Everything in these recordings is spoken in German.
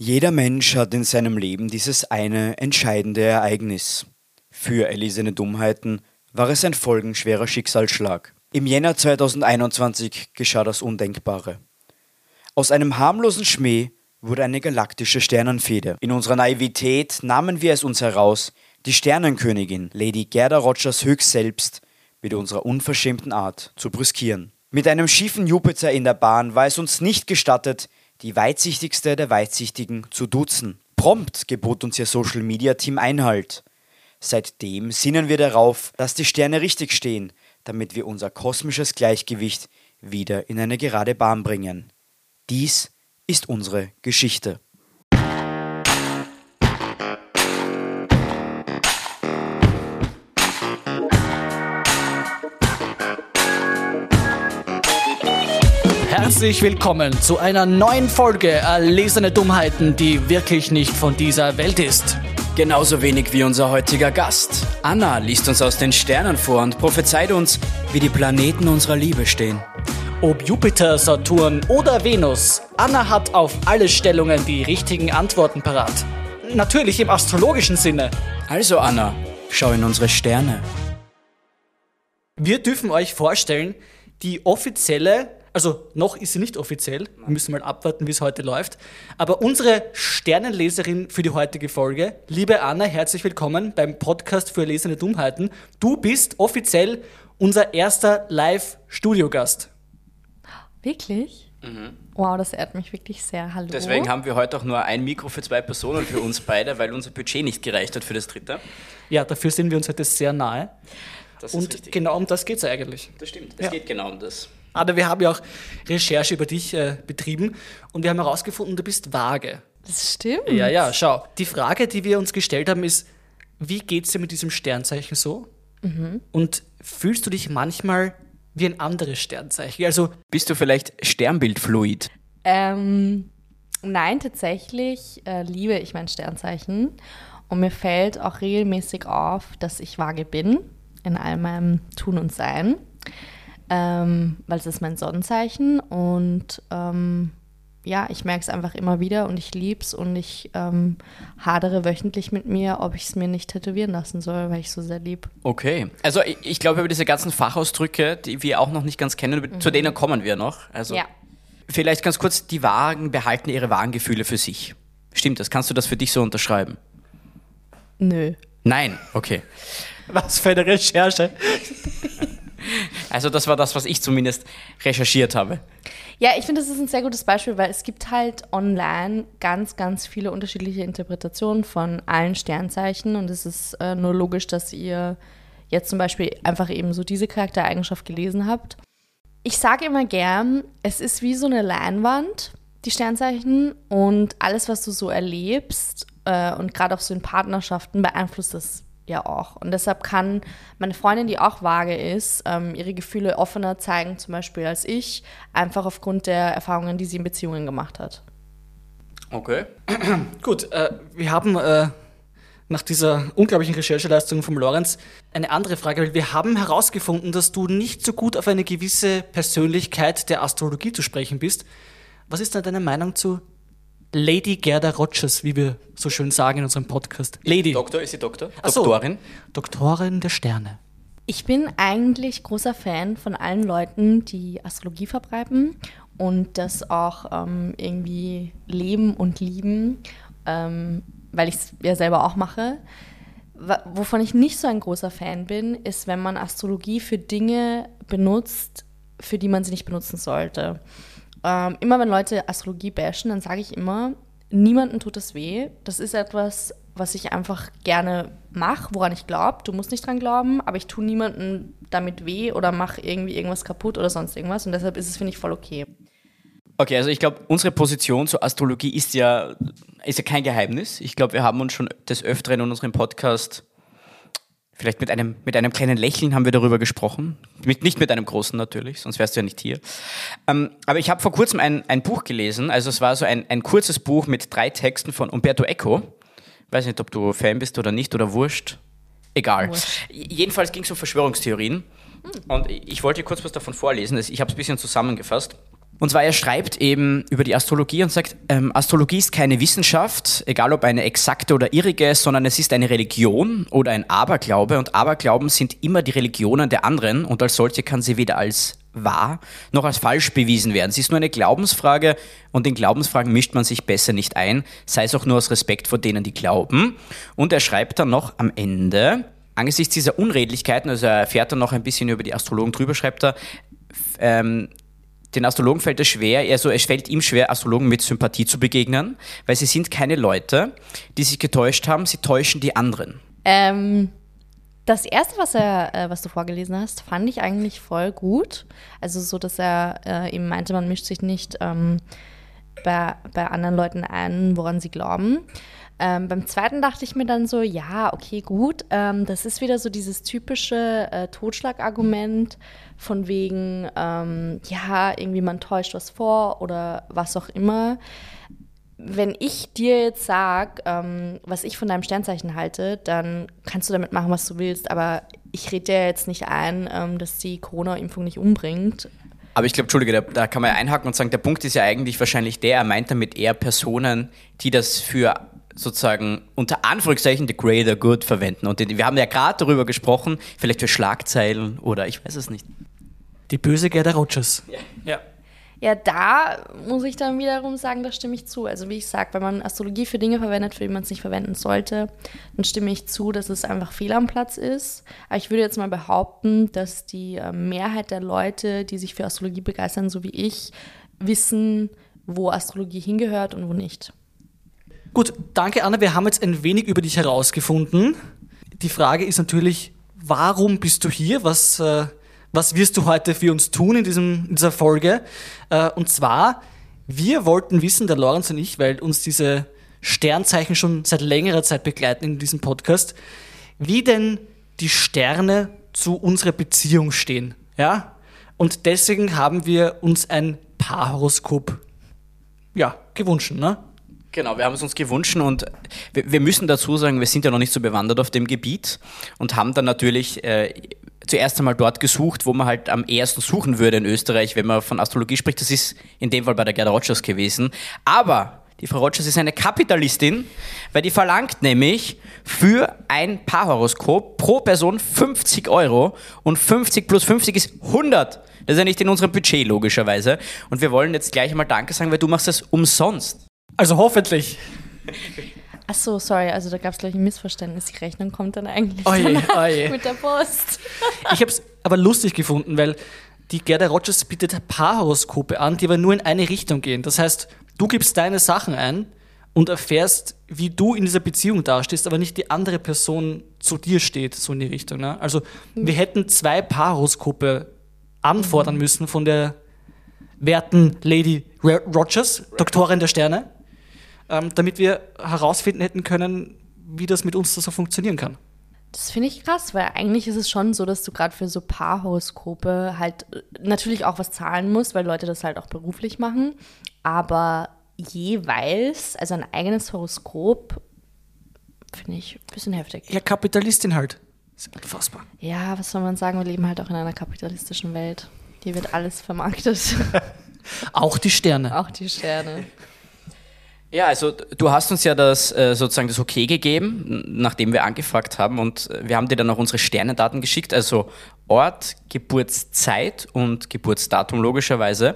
Jeder Mensch hat in seinem Leben dieses eine entscheidende Ereignis. Für erlesene Dummheiten war es ein folgenschwerer Schicksalsschlag. Im Jänner 2021 geschah das Undenkbare. Aus einem harmlosen Schmäh wurde eine galaktische Sternenfehde. In unserer Naivität nahmen wir es uns heraus, die Sternenkönigin, Lady Gerda Rogers höchst selbst, mit unserer unverschämten Art zu brüskieren. Mit einem schiefen Jupiter in der Bahn war es uns nicht gestattet, die weitsichtigste der Weitsichtigen zu duzen. Prompt gebot uns ihr Social Media Team Einhalt. Seitdem sinnen wir darauf, dass die Sterne richtig stehen, damit wir unser kosmisches Gleichgewicht wieder in eine gerade Bahn bringen. Dies ist unsere Geschichte. Herzlich willkommen zu einer neuen Folge Erlesene Dummheiten, die wirklich nicht von dieser Welt ist. Genauso wenig wie unser heutiger Gast. Anna liest uns aus den Sternen vor und prophezeit uns, wie die Planeten unserer Liebe stehen. Ob Jupiter, Saturn oder Venus, Anna hat auf alle Stellungen die richtigen Antworten parat. Natürlich im astrologischen Sinne. Also Anna, schau in unsere Sterne. Wir dürfen euch vorstellen, die offizielle also noch ist sie nicht offiziell. Wir müssen mal abwarten, wie es heute läuft. Aber unsere Sternenleserin für die heutige Folge, liebe Anna, herzlich willkommen beim Podcast für erlesene Dummheiten. Du bist offiziell unser erster Live-Studiogast. Wirklich? Mhm. Wow, das ehrt mich wirklich sehr. Hallo. Deswegen haben wir heute auch nur ein Mikro für zwei Personen für uns beide, weil unser Budget nicht gereicht hat für das dritte. Ja, dafür sind wir uns heute sehr nahe. Und richtig. genau um das geht es eigentlich. Das stimmt, es ja. geht genau um das. Aber wir haben ja auch Recherche über dich äh, betrieben und wir haben herausgefunden, du bist vage. Das stimmt. Ja, ja, schau. Die Frage, die wir uns gestellt haben, ist, wie geht es dir mit diesem Sternzeichen so? Mhm. Und fühlst du dich manchmal wie ein anderes Sternzeichen? Also bist du vielleicht Sternbildfluid? Ähm, nein, tatsächlich äh, liebe ich mein Sternzeichen und mir fällt auch regelmäßig auf, dass ich vage bin in all meinem Tun und Sein ähm, weil es ist mein Sonnenzeichen und ähm, ja, ich merke es einfach immer wieder und ich liebe es und ich ähm, hadere wöchentlich mit mir, ob ich es mir nicht tätowieren lassen soll, weil ich so sehr lieb. Okay, also ich, ich glaube über diese ganzen Fachausdrücke, die wir auch noch nicht ganz kennen, mhm. zu denen kommen wir noch. Also ja. vielleicht ganz kurz, die Wagen behalten ihre wahren Gefühle für sich. Stimmt das? Kannst du das für dich so unterschreiben? Nö. Nein, okay. Was für eine Recherche. Also das war das, was ich zumindest recherchiert habe. Ja, ich finde, das ist ein sehr gutes Beispiel, weil es gibt halt online ganz, ganz viele unterschiedliche Interpretationen von allen Sternzeichen und es ist äh, nur logisch, dass ihr jetzt zum Beispiel einfach eben so diese Charaktereigenschaft gelesen habt. Ich sage immer gern, es ist wie so eine Leinwand, die Sternzeichen und alles, was du so erlebst äh, und gerade auch so in Partnerschaften beeinflusst das ja auch. Und deshalb kann meine Freundin, die auch vage ist, ähm, ihre Gefühle offener zeigen, zum Beispiel als ich, einfach aufgrund der Erfahrungen, die sie in Beziehungen gemacht hat. Okay. Gut, äh, wir haben äh, nach dieser unglaublichen Rechercheleistung von Lorenz eine andere Frage, wir haben herausgefunden, dass du nicht so gut auf eine gewisse Persönlichkeit der Astrologie zu sprechen bist. Was ist da deine Meinung zu Lady Gerda Rogers, wie wir so schön sagen in unserem Podcast. Lady. Doktor, ist sie Doktor? So, Doktorin? Doktorin der Sterne. Ich bin eigentlich großer Fan von allen Leuten, die Astrologie verbreiten und das auch ähm, irgendwie leben und lieben, ähm, weil ich es ja selber auch mache. Wovon ich nicht so ein großer Fan bin, ist, wenn man Astrologie für Dinge benutzt, für die man sie nicht benutzen sollte. Ähm, immer wenn Leute Astrologie bashen, dann sage ich immer, niemandem tut es weh. Das ist etwas, was ich einfach gerne mache, woran ich glaube. Du musst nicht dran glauben, aber ich tue niemandem damit weh oder mache irgendwie irgendwas kaputt oder sonst irgendwas. Und deshalb ist es, finde ich, voll okay. Okay, also ich glaube, unsere Position zur Astrologie ist ja, ist ja kein Geheimnis. Ich glaube, wir haben uns schon des Öfteren in unserem Podcast Vielleicht mit einem, mit einem kleinen Lächeln haben wir darüber gesprochen. Mit, nicht mit einem großen natürlich, sonst wärst du ja nicht hier. Ähm, aber ich habe vor kurzem ein, ein Buch gelesen. Also es war so ein, ein kurzes Buch mit drei Texten von Umberto Eco. Weiß nicht, ob du Fan bist oder nicht oder wurscht. Egal. Wurscht. Jedenfalls ging es um Verschwörungstheorien. Und ich wollte kurz was davon vorlesen. Ich habe es ein bisschen zusammengefasst. Und zwar er schreibt eben über die Astrologie und sagt, ähm, Astrologie ist keine Wissenschaft, egal ob eine exakte oder irrige, sondern es ist eine Religion oder ein Aberglaube. Und Aberglauben sind immer die Religionen der anderen und als solche kann sie weder als wahr noch als falsch bewiesen werden. Sie ist nur eine Glaubensfrage und in Glaubensfragen mischt man sich besser nicht ein, sei es auch nur aus Respekt vor denen, die glauben. Und er schreibt dann noch am Ende, angesichts dieser Unredlichkeiten, also er erfährt dann noch ein bisschen über die Astrologen drüber, schreibt er, ähm, den Astrologen fällt es schwer, also es fällt ihm schwer, Astrologen mit Sympathie zu begegnen, weil sie sind keine Leute, die sich getäuscht haben, sie täuschen die anderen. Ähm, das erste, was er, äh, was du vorgelesen hast, fand ich eigentlich voll gut. Also so, dass er äh, eben meinte, man mischt sich nicht ähm, bei, bei anderen Leuten ein, woran sie glauben. Ähm, beim zweiten dachte ich mir dann so, ja, okay, gut. Ähm, das ist wieder so dieses typische äh, Totschlagargument von wegen, ähm, ja, irgendwie man täuscht was vor oder was auch immer. Wenn ich dir jetzt sage, ähm, was ich von deinem Sternzeichen halte, dann kannst du damit machen, was du willst. Aber ich rede dir jetzt nicht ein, ähm, dass die Corona-Impfung nicht umbringt. Aber ich glaube, Entschuldige, da, da, kann man ja einhaken und sagen, der Punkt ist ja eigentlich wahrscheinlich der, er meint damit eher Personen, die das für sozusagen unter Anführungszeichen the greater good verwenden. Und wir haben ja gerade darüber gesprochen, vielleicht für Schlagzeilen oder ich weiß es nicht. Die böse Gerda Rogers. Ja. ja. Ja, da muss ich dann wiederum sagen, da stimme ich zu. Also wie ich sage, wenn man Astrologie für Dinge verwendet, für die man es nicht verwenden sollte, dann stimme ich zu, dass es einfach fehl am Platz ist. Aber ich würde jetzt mal behaupten, dass die äh, Mehrheit der Leute, die sich für Astrologie begeistern, so wie ich, wissen, wo Astrologie hingehört und wo nicht. Gut, danke Anna. Wir haben jetzt ein wenig über dich herausgefunden. Die Frage ist natürlich, warum bist du hier? Was, äh, was wirst du heute für uns tun in, diesem, in dieser Folge? Äh, und zwar, wir wollten wissen, der Lorenz und ich, weil uns diese Sternzeichen schon seit längerer Zeit begleiten in diesem Podcast, wie denn die Sterne zu unserer Beziehung stehen. Ja? Und deswegen haben wir uns ein Paarhoroskop ja, gewünscht. Ne? Genau, wir haben es uns gewünscht und wir, wir, müssen dazu sagen, wir sind ja noch nicht so bewandert auf dem Gebiet und haben dann natürlich äh, zuerst einmal dort gesucht, wo man halt am ersten suchen würde in Österreich, wenn man von Astrologie spricht. Das ist in dem Fall bei der Gerda Rogers gewesen. Aber die Frau Rogers ist eine Kapitalistin, weil die verlangt nämlich für ein Paarhoroskop pro Person 50 Euro und 50 plus 50 ist 100. Das ist ja nicht in unserem Budget logischerweise. Und wir wollen jetzt gleich einmal Danke sagen, weil du machst das umsonst. Also hoffentlich. Ach so, sorry, also da gab es gleich ein Missverständnis. Die Rechnung kommt dann eigentlich oje, oje. mit der Post. Ich habe es aber lustig gefunden, weil die Gerda Rogers bietet Paarhoroskope an, die aber nur in eine Richtung gehen. Das heißt, du gibst deine Sachen ein und erfährst, wie du in dieser Beziehung dastehst, aber nicht die andere Person zu dir steht, so in die Richtung. Ne? Also wir hätten zwei Paarhoroskope anfordern müssen von der werten Lady Rogers, Doktorin der Sterne ähm, damit wir herausfinden hätten können, wie das mit uns so funktionieren kann. Das finde ich krass, weil eigentlich ist es schon so, dass du gerade für so Paarhoroskope halt äh, natürlich auch was zahlen musst, weil Leute das halt auch beruflich machen. Aber jeweils, also ein eigenes Horoskop, finde ich ein bisschen heftig. Ja, Kapitalistin halt. ist unfassbar. Ja, was soll man sagen? Wir leben halt auch in einer kapitalistischen Welt. Hier wird alles vermarktet. auch die Sterne. Auch die Sterne. Ja, also du hast uns ja das äh, sozusagen das Okay gegeben, nachdem wir angefragt haben und äh, wir haben dir dann auch unsere Sternendaten geschickt, also Ort, Geburtszeit und Geburtsdatum logischerweise.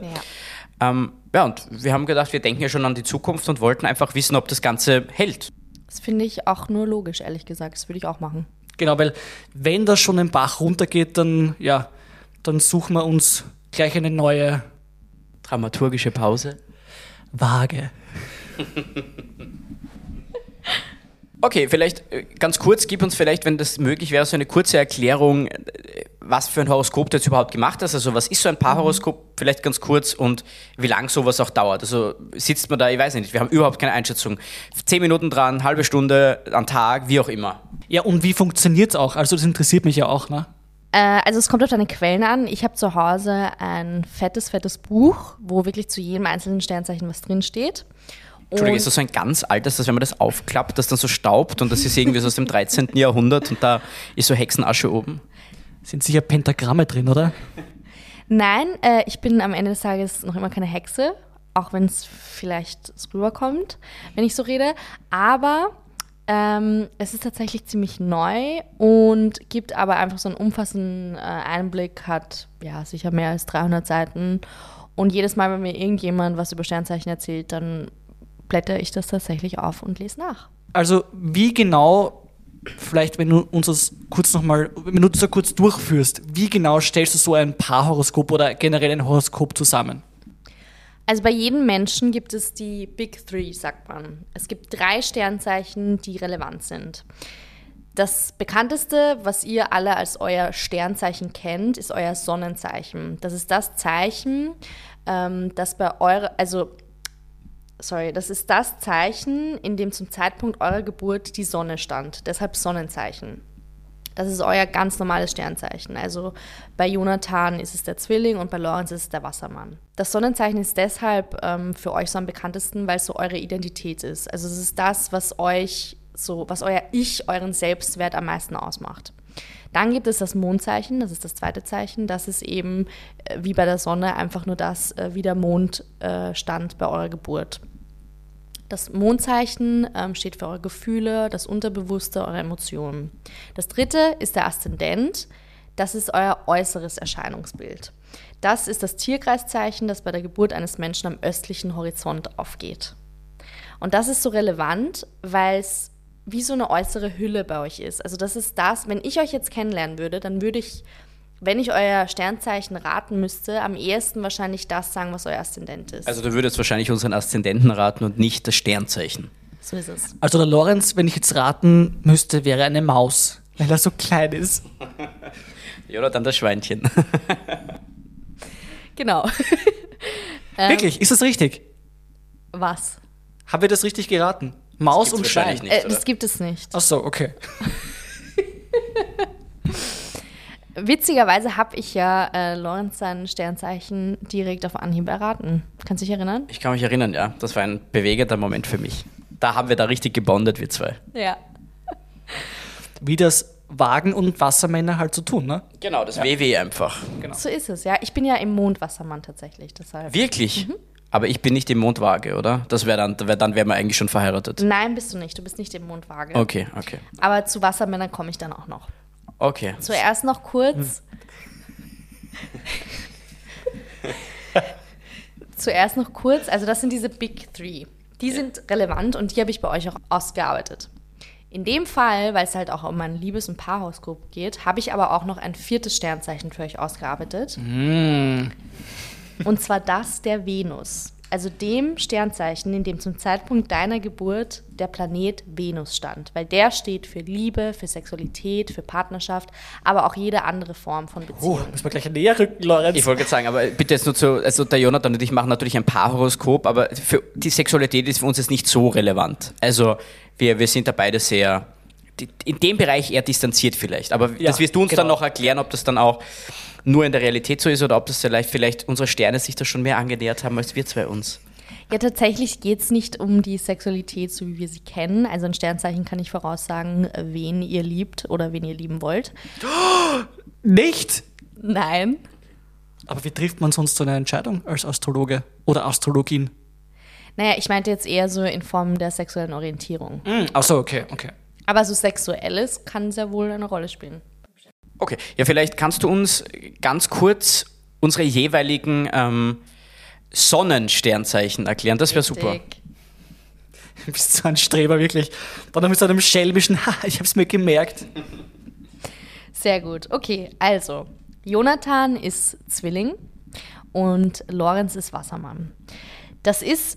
Ja. Ähm, ja, und wir haben gedacht, wir denken ja schon an die Zukunft und wollten einfach wissen, ob das Ganze hält. Das finde ich auch nur logisch, ehrlich gesagt. Das würde ich auch machen. Genau, weil wenn das schon den Bach runtergeht, dann ja, dann suchen wir uns gleich eine neue dramaturgische Pause. Waage. Okay, vielleicht äh, ganz kurz, gib uns vielleicht, wenn das möglich wäre, so eine kurze Erklärung, äh, was für ein Horoskop du jetzt überhaupt gemacht hast. Also was ist so ein Paarhoroskop, vielleicht ganz kurz und wie lang sowas auch dauert. Also sitzt man da, ich weiß nicht, wir haben überhaupt keine Einschätzung. Zehn Minuten dran, halbe Stunde am Tag, wie auch immer. Ja, und wie funktioniert es auch? Also das interessiert mich ja auch, ne? Äh, also es kommt auf deine Quellen an. Ich habe zu Hause ein fettes, fettes Buch, wo wirklich zu jedem einzelnen Sternzeichen was drinsteht. Entschuldigung, ist das so ein ganz altes, dass wenn man das aufklappt, das dann so staubt und das ist irgendwie so aus dem 13. Jahrhundert und da ist so Hexenasche oben? Sind sicher Pentagramme drin, oder? Nein, äh, ich bin am Ende des Tages noch immer keine Hexe, auch wenn es vielleicht rüberkommt, wenn ich so rede. Aber ähm, es ist tatsächlich ziemlich neu und gibt aber einfach so einen umfassenden äh, Einblick, hat ja sicher mehr als 300 Seiten. Und jedes Mal, wenn mir irgendjemand was über Sternzeichen erzählt, dann blätter ich das tatsächlich auf und lese nach. Also wie genau, vielleicht wenn du uns das kurz nochmal, wenn du das kurz durchführst, wie genau stellst du so ein Paarhoroskop oder generell ein Horoskop zusammen? Also bei jedem Menschen gibt es die Big Three, sagt man. Es gibt drei Sternzeichen, die relevant sind. Das bekannteste, was ihr alle als euer Sternzeichen kennt, ist euer Sonnenzeichen. Das ist das Zeichen, ähm, das bei eurer, also sorry, das ist das Zeichen, in dem zum Zeitpunkt eurer Geburt die Sonne stand. Deshalb Sonnenzeichen. Das ist euer ganz normales Sternzeichen. Also bei Jonathan ist es der Zwilling und bei Lorenz ist es der Wassermann. Das Sonnenzeichen ist deshalb ähm, für euch so am bekanntesten, weil es so eure Identität ist. Also es ist das, was euch so, was euer Ich, euren Selbstwert am meisten ausmacht. Dann gibt es das Mondzeichen, das ist das zweite Zeichen. Das ist eben äh, wie bei der Sonne einfach nur das, äh, wie der Mond äh, stand bei eurer Geburt. Das Mondzeichen ähm, steht für eure Gefühle, das Unterbewusste, eure Emotionen. Das dritte ist der Aszendent. Das ist euer äußeres Erscheinungsbild. Das ist das Tierkreiszeichen, das bei der Geburt eines Menschen am östlichen Horizont aufgeht. Und das ist so relevant, weil es wie so eine äußere Hülle bei euch ist. Also das ist das, wenn ich euch jetzt kennenlernen würde, dann würde ich wenn ich euer Sternzeichen raten müsste, am ehesten wahrscheinlich das sagen, was euer Aszendent ist. Also du würdest wahrscheinlich unseren Aszendenten raten und nicht das Sternzeichen. So ist es. Also der Lorenz, wenn ich jetzt raten müsste, wäre eine Maus, weil er so klein ist. Ja, oder dann das Schweinchen. Genau. Wirklich, ist das richtig? Was? Haben wir das richtig geraten? Maus und Schwein. nicht. Äh, das gibt es nicht. Ach so, okay. Witzigerweise habe ich ja äh, Lorenz sein Sternzeichen direkt auf Anhieb erraten. Kannst du dich erinnern? Ich kann mich erinnern, ja. Das war ein bewegender Moment für mich. Da haben wir da richtig gebondet, wir zwei. Ja. Wie das Wagen- und Wassermänner halt so tun, ne? Genau, das WW einfach. So ist es, ja. Ich bin ja im Mondwassermann tatsächlich, deshalb. Wirklich? Aber ich bin nicht im Mondwaage, oder? Das wäre dann, wär, dann wären wir eigentlich schon verheiratet. Nein, bist du nicht. Du bist nicht im Mondwaage. Okay, okay. Aber zu Wassermännern komme ich dann auch noch. Okay. Zuerst noch kurz. Zuerst noch kurz, also das sind diese Big Three. Die sind relevant und die habe ich bei euch auch ausgearbeitet. In dem Fall, weil es halt auch um mein Liebes- und Paarhoroskop geht, habe ich aber auch noch ein viertes Sternzeichen für euch ausgearbeitet. Und zwar das der Venus. Also dem Sternzeichen, in dem zum Zeitpunkt deiner Geburt der Planet Venus stand. Weil der steht für Liebe, für Sexualität, für Partnerschaft, aber auch jede andere Form von Oh, Beziehung. müssen wir gleich näher rücken, Lorenz. Ich wollte gerade sagen, aber bitte jetzt nur zu, also der Jonathan und ich machen natürlich ein Paarhoroskop, aber für die Sexualität ist für uns jetzt nicht so relevant. Also wir, wir sind da beide sehr, in dem Bereich eher distanziert vielleicht. Aber Ja, das wirst du uns dann genau. noch erklären, ob das dann auch nur in der Realität so ist oder ob das vielleicht, vielleicht unsere Sterne sich da schon mehr angenähert haben als wir zwei uns. Ja, tatsächlich geht es nicht um die Sexualität, so wie wir sie kennen. Also ein Sternzeichen kann ich voraussagen, wen ihr liebt oder wen ihr lieben wollt. Nicht? Nein. Aber wie trifft man sonst so eine Entscheidung als Astrologe oder Astrologin? Naja, ich meinte jetzt eher so in Form der sexuellen Orientierung. Hm, ach so, okay, okay. Aber so Sexuelles kann sehr wohl eine Rolle spielen. Okay, ja, vielleicht kannst du uns ganz kurz unsere jeweiligen ähm, Sonnensternzeichen erklären. Das wäre super. Du bist so ein Streber, wirklich. Dann mit so einem schelmischen, ha, ich hab's mir gemerkt. Sehr gut. Okay, also Jonathan ist Zwilling und Lorenz ist Wassermann. Das ist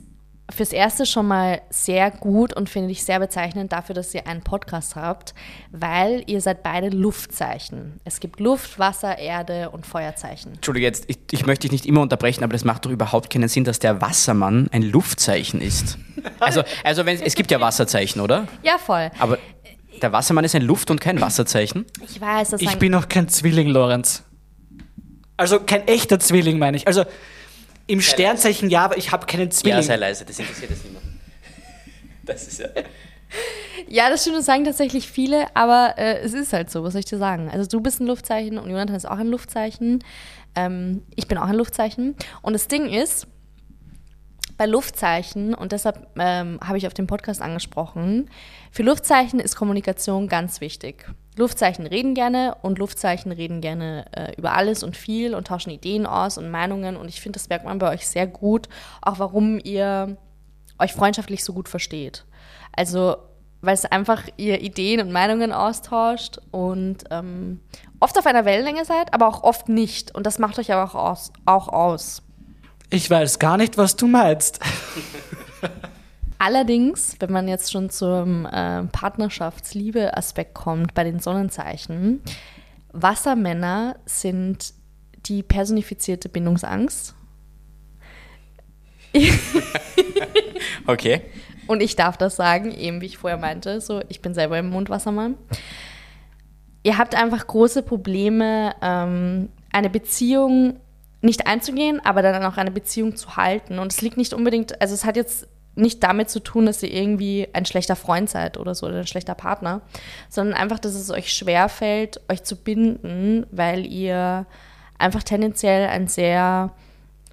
fürs Erste schon mal sehr gut und finde ich sehr bezeichnend dafür, dass ihr einen Podcast habt, weil ihr seid beide Luftzeichen. Es gibt Luft, Wasser, Erde und Feuerzeichen. Entschuldige, jetzt, ich, ich möchte dich nicht immer unterbrechen, aber das macht doch überhaupt keinen Sinn, dass der Wassermann ein Luftzeichen ist. Also, also wenn, es gibt ja Wasserzeichen, oder? Ja, voll. Aber der Wassermann ist ein Luft- und kein Wasserzeichen. Ich weiß, das Ich bin noch kein Zwilling, Lorenz. Also kein echter Zwilling, meine ich. Also im Sternzeichen ja, aber ich habe keinen Zwilling. leise, das interessiert jetzt niemand. Das ist ja. Ja, das stimmt, das sagen tatsächlich viele, aber äh, es ist halt so, was soll ich dir sagen? Also du bist ein Luftzeichen und Jonathan ist auch ein Luftzeichen. Ähm, ich bin auch ein Luftzeichen. Und das Ding ist, bei Luftzeichen, und deshalb ähm, habe ich auf dem Podcast angesprochen, für Luftzeichen ist Kommunikation ganz wichtig. Luftzeichen reden gerne und Luftzeichen reden gerne äh, über alles und viel und tauschen Ideen aus und Meinungen. Und ich finde, das merkt man bei euch sehr gut, auch warum ihr euch freundschaftlich so gut versteht. Also, weil es einfach ihr Ideen und Meinungen austauscht und ähm, oft auf einer Wellenlänge seid, aber auch oft nicht. Und das macht euch aber auch aus. Auch aus. Ich weiß gar nicht, was du meinst. Allerdings, wenn man jetzt schon zum äh, Partnerschafts-Liebe-Aspekt kommt bei den Sonnenzeichen, Wassermänner sind die personifizierte Bindungsangst. Okay. Und ich darf das sagen, eben wie ich vorher meinte, so ich bin selber im Mondwassermann. Ihr habt einfach große Probleme, ähm, eine Beziehung nicht einzugehen, aber dann auch eine Beziehung zu halten. Und es liegt nicht unbedingt, also es hat jetzt nicht damit zu tun, dass ihr irgendwie ein schlechter Freund seid oder so oder ein schlechter Partner, sondern einfach, dass es euch schwerfällt, euch zu binden, weil ihr einfach tendenziell ein sehr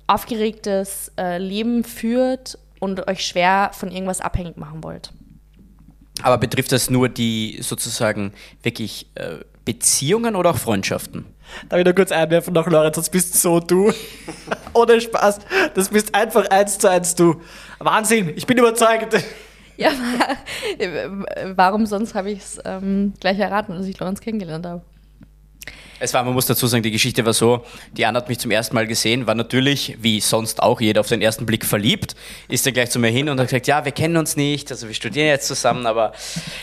aufgeregtes äh, Leben führt und euch schwer von irgendwas abhängig machen wollt. Aber betrifft das nur die sozusagen wirklich äh, Beziehungen oder auch Freundschaften? Darf ich nur kurz einwerfen nach Lorenz, das bist so du. Ohne Spaß. Das bist einfach eins zu eins du. Wahnsinn, ich bin überzeugt. Ja, warum sonst habe ich es ähm, gleich erraten, als ich Lorenz kennengelernt habe? Es war, man muss dazu sagen, die Geschichte war so, die Anna hat mich zum ersten Mal gesehen, war natürlich, wie sonst auch jeder, auf den ersten Blick verliebt, ist dann gleich zu mir hin und hat gesagt, ja, wir kennen uns nicht, also wir studieren jetzt zusammen, aber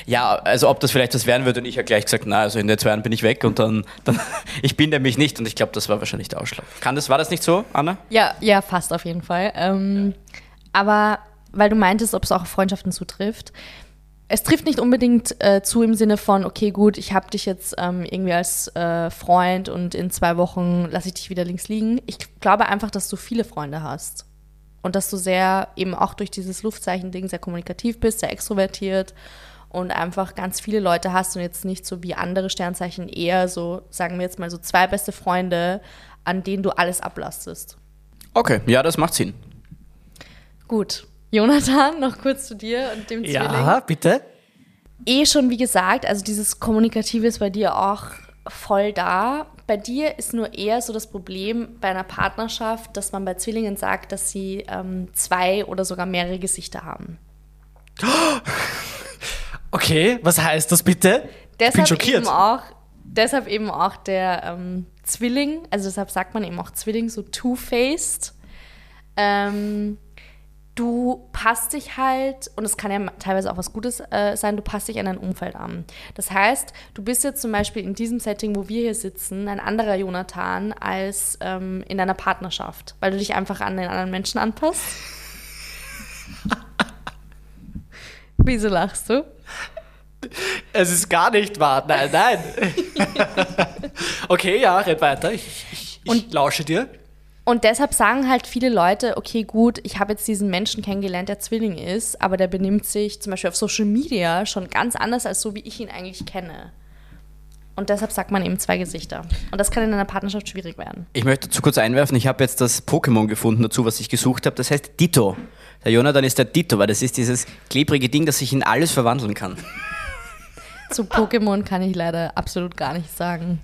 ja, also ob das vielleicht was werden würde und ich habe gleich gesagt, na, also in der zwei Jahren bin ich weg und dann, dann ich bin nämlich nicht und ich glaube, das war wahrscheinlich der Ausschlag. Kann das, war das nicht so, Anna? Ja, ja, fast auf jeden Fall. Ähm, aber weil du meintest, ob es auch Freundschaften zutrifft, es trifft nicht unbedingt äh, zu im Sinne von, okay, gut, ich habe dich jetzt ähm, irgendwie als äh, Freund und in zwei Wochen lasse ich dich wieder links liegen. Ich glaube einfach, dass du viele Freunde hast. Und dass du sehr, eben auch durch dieses Luftzeichen-Ding, sehr kommunikativ bist, sehr extrovertiert und einfach ganz viele Leute hast und jetzt nicht so wie andere Sternzeichen eher so, sagen wir jetzt mal so zwei beste Freunde, an denen du alles ablastest. Okay, ja, das macht Sinn. Gut. Jonathan, noch kurz zu dir und dem Zwilling. Ja, bitte. eh schon, wie gesagt, also dieses Kommunikative ist bei dir auch voll da. Bei dir ist nur eher so das Problem bei einer Partnerschaft, dass man bei Zwillingen sagt, dass sie ähm, zwei oder sogar mehrere Gesichter haben. Okay, was heißt das bitte? ich bin Deshalb schockiert. eben auch, deshalb eben auch der ähm, Zwilling, also deshalb sagt man eben auch Zwilling, so two-faced. Ähm, du passt dich halt, und es kann ja teilweise auch was Gutes äh, sein, du passt dich an dein Umfeld an. Das heißt, du bist jetzt zum Beispiel in diesem Setting, wo wir hier sitzen, ein anderer Jonathan als ähm, in deiner Partnerschaft, weil du dich einfach an den anderen Menschen anpasst. Wieso lachst du? Es ist gar nicht wahr. Nein, nein. okay, ja, red weiter. Ich, ich, ich Und- lausche dir. Und deshalb sagen halt viele Leute, okay, gut, ich habe jetzt diesen Menschen kennengelernt, der Zwilling ist, aber der benimmt sich zum Beispiel auf Social Media schon ganz anders als so, wie ich ihn eigentlich kenne. Und deshalb sagt man eben zwei Gesichter. Und das kann in einer Partnerschaft schwierig werden. Ich möchte dazu kurz einwerfen, ich habe jetzt das Pokémon gefunden dazu, was ich gesucht habe. Das heißt Ditto. Der Jonathan ist der Ditto, weil das ist dieses klebrige Ding, das sich in alles verwandeln kann. Zu Pokémon kann ich leider absolut gar nichts sagen.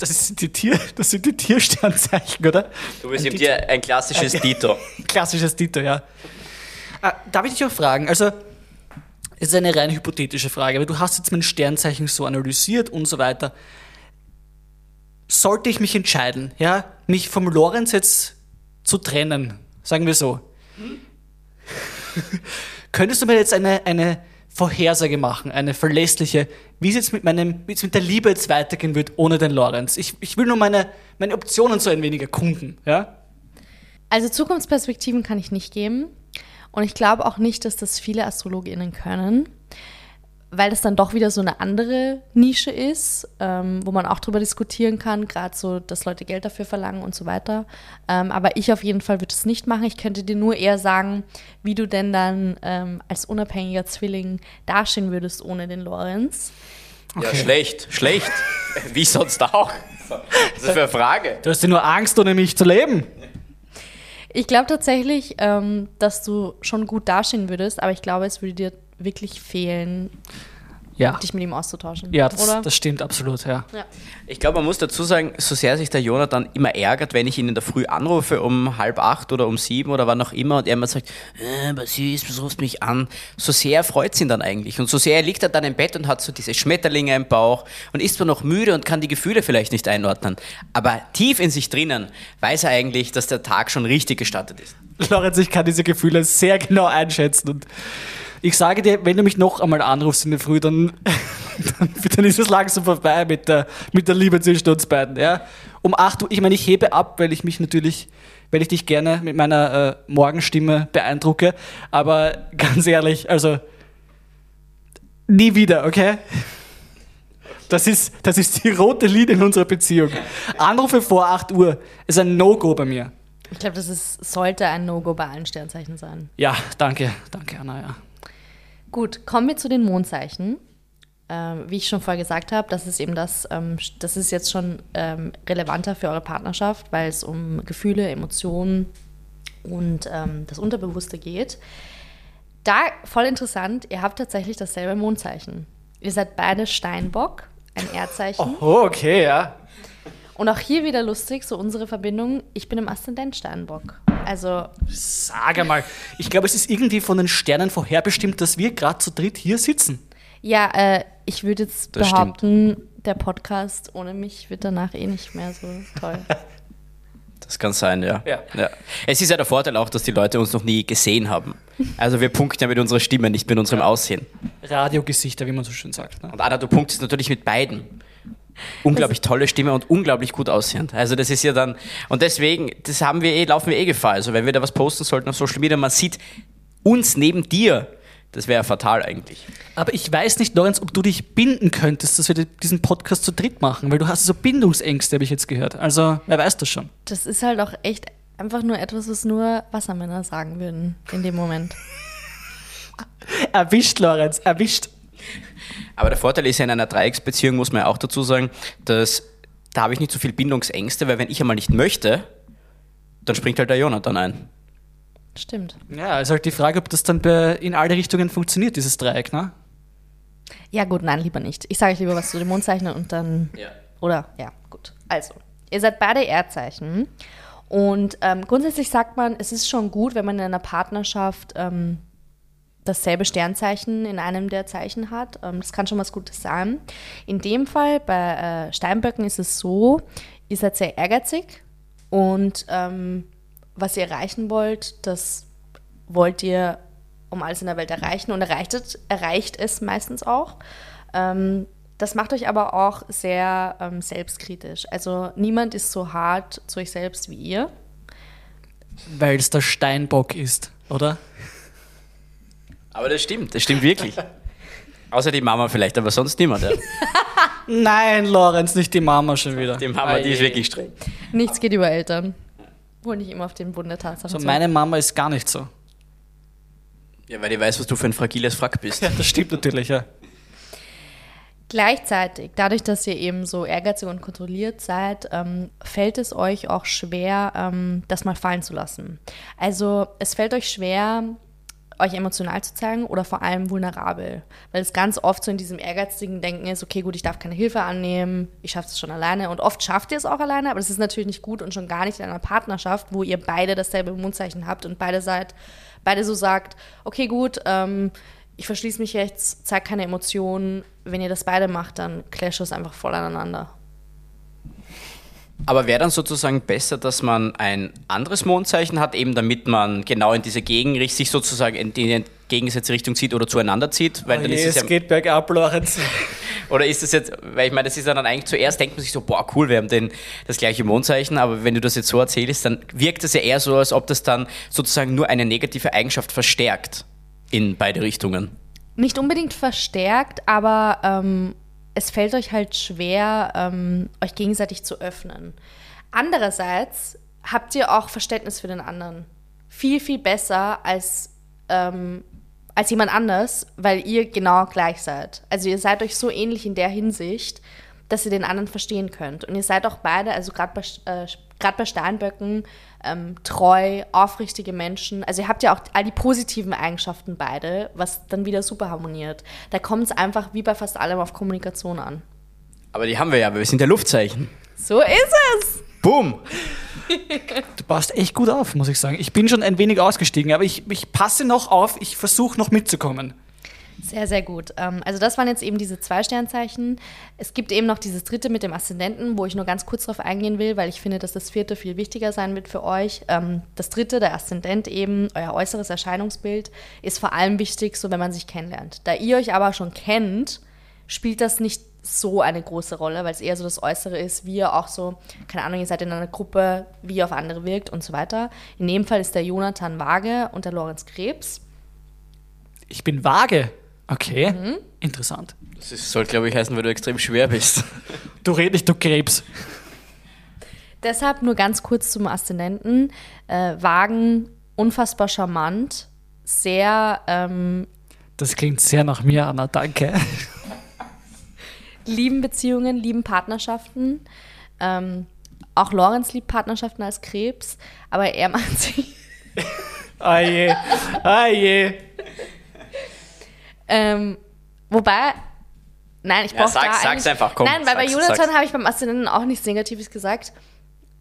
Das sind die, Tier, das sind die Tiersternzeichen, oder? Du bist Ein eben Ditto. dir ein klassisches Ditto. Klassisches Dito, ja. Ah, darf ich dich auch fragen? Also, es ist eine rein hypothetische Frage, aber du hast jetzt mein Sternzeichen so analysiert und so weiter. Sollte ich mich entscheiden, ja, mich vom Lorenz jetzt zu trennen, sagen wir so, könntest du mir jetzt eine, eine Vorhersage machen, eine verlässliche, wie es jetzt mit, meinem, wie es mit der Liebe jetzt weitergehen wird ohne den Lorenz? Ich, ich will nur meine, meine Optionen so ein wenig erkunden, ja? Also Zukunftsperspektiven kann ich nicht geben. Und ich glaube auch nicht, dass das viele AstrologInnen können. Weil das dann doch wieder so eine andere Nische ist, ähm, wo man auch drüber diskutieren kann, gerade so, dass Leute Geld dafür verlangen und so weiter. Ähm, aber ich auf jeden Fall würde es nicht machen. Ich könnte dir nur eher sagen, wie du denn dann ähm, als unabhängiger Zwilling dastehen würdest ohne den Lorenz. Ja, schlecht, schlecht. Wie sonst auch. Was ist das für eine Frage? Du hast ja nur Angst, ohne mich zu leben. Ich glaube tatsächlich, ähm, dass du schon gut dastehen würdest, aber ich glaube, es würde dir wirklich fehlen, Ja. dich mit ihm auszutauschen. Ja, das, oder? das stimmt absolut, ja. ja. Ich glaube, man muss dazu sagen, so sehr sich der Jonathan immer ärgert, wenn ich ihn in der Früh anrufe um halb acht oder um sieben oder wann auch immer und er immer sagt, äh, aber süß, was rufst mich an? So sehr freut es ihn dann eigentlich und so sehr liegt er dann im Bett und hat so diese Schmetterlinge im Bauch und ist zwar noch müde und kann die Gefühle vielleicht nicht einordnen, aber tief in sich drinnen weiß er eigentlich, dass der Tag schon richtig gestartet ist. Lorenz, ich kann diese Gefühle sehr genau einschätzen und ich sage dir, wenn du mich noch einmal anrufst in der Früh, dann, dann, dann ist es langsam vorbei mit der, mit der Liebe zwischen uns beiden. Ja? Um 8 Uhr, ich meine, ich hebe ab, weil ich mich natürlich, weil ich dich gerne mit meiner äh, Morgenstimme beeindrucke, aber ganz ehrlich, also nie wieder, okay? Das ist, das ist die rote Linie in unserer Beziehung. Anrufe vor 8 Uhr ist ein No-Go bei mir. Ich glaube, das ist, sollte ein No-Go bei allen Sternzeichen sein. Ja, danke, danke, Anna, ja. Gut, kommen wir zu den Mondzeichen. Ähm, wie ich schon vorher gesagt habe, das ist eben das, ähm, das ist jetzt schon ähm, relevanter für eure Partnerschaft, weil es um Gefühle, Emotionen und ähm, das Unterbewusste geht. Da voll interessant, ihr habt tatsächlich dasselbe Mondzeichen. Ihr seid beide Steinbock, ein Erdzeichen. Oh, okay, ja. Und auch hier wieder lustig, so unsere Verbindung. Ich bin im Aszendent Steinbock. Also, Sag einmal, ich glaube, es ist irgendwie von den Sternen vorherbestimmt, dass wir gerade zu dritt hier sitzen. ja, äh, ich würde jetzt Das behaupten, der Podcast ohne mich wird danach eh nicht mehr so toll. Das kann sein, ja. Ja. Es ist ja der Vorteil auch, dass die Leute uns noch nie gesehen haben. Also wir punkten ja mit unserer Stimme, nicht mit unserem Aussehen. Radiogesichter, wie man so schön sagt. Ne? Und Anna, du punktest natürlich mit beiden. Unglaublich tolle Stimme und unglaublich gut aussehend. Also das ist ja dann, und deswegen, das haben wir eh, laufen wir eh Gefahr. Also wenn wir da was posten sollten auf Social Media, man sieht uns neben dir, das wäre fatal eigentlich. Aber ich weiß nicht, Lorenz, ob du dich binden könntest, dass wir diesen Podcast zu dritt machen, weil du hast so Bindungsängste, habe ich jetzt gehört. Also, wer weiß das schon. Das ist halt auch echt einfach nur etwas, was nur Wassermänner sagen würden in dem Moment. Erwischt, Lorenz, erwischt. Aber der Vorteil ist ja in einer Dreiecksbeziehung, muss man ja auch dazu sagen, dass da habe ich nicht so viel Bindungsängste, weil wenn ich einmal nicht möchte, dann springt halt der Jonathan ein. Stimmt. Ja, ist halt die Frage, ob das dann bei, in alle Richtungen funktioniert, dieses Dreieck, ne? Ja, gut, nein, lieber nicht. Ich sage euch lieber was zu den Mondzeichen und dann. Ja. Oder? Ja, gut. Also, ihr seid beide Erdzeichen. Und ähm, grundsätzlich sagt man, es ist schon gut, wenn man in einer Partnerschaft ähm, dasselbe Sternzeichen in einem der Zeichen hat. Ähm, das kann schon was Gutes sein. In dem Fall bei äh, Steinböcken ist es so, ihr seid sehr ehrgeizig und ähm, was ihr erreichen wollt, das wollt ihr um alles in der Welt erreichen und erreicht es, erreicht es meistens auch. Ähm, das macht euch aber auch sehr ähm, selbstkritisch. Also niemand ist so hart zu euch selbst wie ihr. Weil es der Steinbock ist, oder? Aber das stimmt, das stimmt wirklich. Außer die Mama vielleicht, aber sonst niemand. Ja. Nein, Lorenz, nicht die Mama schon wieder. Die Mama, die ist wirklich streng. Nichts geht über Eltern. Hol nicht immer auf den Bund der Tatsachen So, meine Mama ist gar nicht so. Ja, weil die weiß, was du für ein fragiles Frack bist. Ja, das stimmt natürlich, ja. Gleichzeitig, dadurch, dass ihr eben so ehrgeizig und kontrolliert seid, ähm, fällt es euch auch schwer, ähm, das mal fallen zu lassen. Also es fällt euch schwer, euch emotional zu zeigen oder vor allem vulnerabel. Weil es ganz oft so in diesem ehrgeizigen Denken ist, okay, gut, ich darf keine Hilfe annehmen, ich schaffe es schon alleine. Und oft schafft ihr es auch alleine, aber das ist natürlich nicht gut und schon gar nicht in einer Partnerschaft, wo ihr beide dasselbe Mondzeichen habt und beide seid, beide so sagt, okay, gut, ähm, ich verschließe mich jetzt, zeige keine Emotionen. Wenn ihr das beide macht, dann clasht es einfach voll aneinander. Aber wäre dann sozusagen besser, dass man ein anderes Mondzeichen hat, eben damit man genau in diese Gegenrichtung, sich sozusagen in die entgegengesetzte Richtung zieht oder zueinander zieht? Weil dann ist es ja, Oh geht bergab, Lorenz. oder ist das jetzt, weil ich meine, das ist ja dann eigentlich zuerst, denkt man sich so, boah, cool, wir haben den, das gleiche Mondzeichen, aber wenn du das jetzt so erzählst, dann wirkt es ja eher so, als ob das dann sozusagen nur eine negative Eigenschaft verstärkt in beide Richtungen. nicht unbedingt verstärkt, aber ähm, es fällt euch halt schwer, ähm, euch gegenseitig zu öffnen. Andererseits habt ihr auch Verständnis für den anderen. Viel, viel besser als, ähm, als jemand anders, weil ihr genau gleich seid. Also ihr seid euch so ähnlich in der Hinsicht, dass ihr den anderen verstehen könnt. Und ihr seid auch beide, also gerade bei, äh, grad bei Steinböcken, ähm, treu, aufrichtige Menschen. Also ihr habt ja auch all die positiven Eigenschaften beide, was dann wieder super harmoniert. Da kommt es einfach wie bei fast allem auf Kommunikation an. Aber die haben wir ja, wir sind ja Luftzeichen. So ist es! Boom! Du passt echt gut auf, muss ich sagen. Ich bin schon ein wenig ausgestiegen, aber ich, ich passe noch auf, ich versuche noch mitzukommen. Sehr, sehr gut. Ähm, also das waren jetzt eben diese zwei Sternzeichen. Es gibt eben noch dieses dritte mit dem Aszendenten, wo ich nur ganz kurz drauf eingehen will, weil ich finde, dass das vierte viel wichtiger sein wird für euch. Ähm, das dritte, der Aszendent eben, euer äußeres Erscheinungsbild, ist vor allem wichtig, so wenn man sich kennenlernt. Da ihr euch aber schon kennt, spielt das nicht so eine große Rolle, weil es eher so das Äußere ist, wie ihr auch so, keine Ahnung, ihr seid in einer Gruppe, wie ihr auf andere wirkt und so weiter. In dem Fall ist der Jonathan Waage und der Lorenz Krebs. Ich bin vage. Okay, interessant. Das ist, soll, glaube ich, heißen, weil du extrem schwer bist. Du redest nicht, du Krebs. Deshalb nur ganz kurz zum Aszendenten. Äh, Wagen, unfassbar charmant, sehr ähm, Das klingt sehr nach mir, Anna, danke. lieben Beziehungen, lieben Partnerschaften. Ähm, auch Lorenz liebt Partnerschaften als Krebs, aber er macht sich. Ah je, ah je. Ähm, wobei, nein, ich Ja, brauche sag's- da sag's eigentlich- einfach, komm, Nein, weil bei Jonathan habe ich beim Aszendenten auch nichts Negatives gesagt.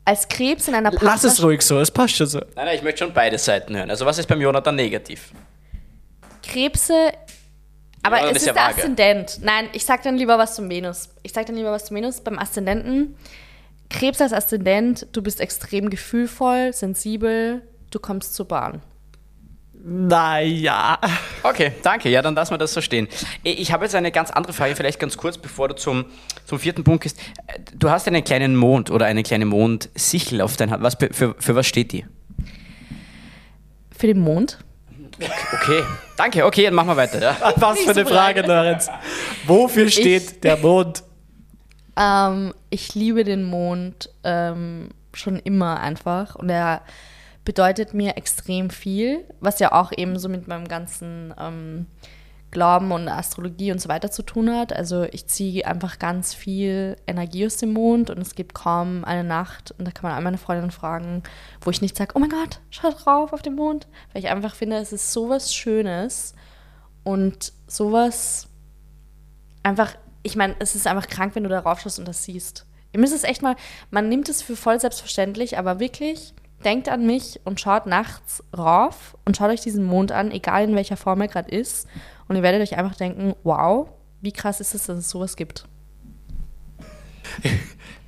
Als Krebs in einer Lass es Partnerschaft. ruhig so, es passt schon so. Nein, nein, ich möchte schon beide Seiten hören. Also was ist beim Jonathan negativ? Krebse. Aber Ja, das es ist ist ja der. Aszendent. Nein, ich sag dann lieber was zum Venus. Ich sag dann lieber was zum Venus. Beim Aszendenten. Krebs als Aszendent, du bist extrem gefühlvoll, sensibel, du kommst zur Bahn. Naja. Okay, danke. Ja, dann lassen wir das so stehen. Ich habe jetzt eine ganz andere Frage, vielleicht ganz kurz, bevor du zum, zum vierten Punkt gehst. Du hast einen kleinen Mond oder eine kleine Mondsichel auf deiner Hand. Was, für, für was steht die? Für den Mond. Okay, danke. Okay, dann machen wir weiter. Ja. Was für eine Frage. Lorenz. Wofür steht der Mond? Ähm, ich liebe den Mond ähm, schon immer einfach und er bedeutet mir extrem viel, was ja auch eben so mit meinem ganzen ähm, Glauben und Astrologie und so weiter zu tun hat. Also ich ziehe einfach ganz viel Energie aus dem Mond und es gibt kaum eine Nacht und da kann man all meine Freundinnen fragen, wo ich nicht sage, oh mein Gott, schau drauf auf den Mond, weil ich einfach finde, es ist sowas Schönes und sowas einfach, ich meine, es ist einfach krank, wenn du da raufschaust und das siehst. Ihr müsst es echt mal, man nimmt es für voll selbstverständlich, aber wirklich, denkt an mich und schaut nachts rauf und schaut euch diesen Mond an, egal in welcher Form er gerade ist. Und ihr werdet euch einfach denken, wow, wie krass ist es, dass es sowas gibt.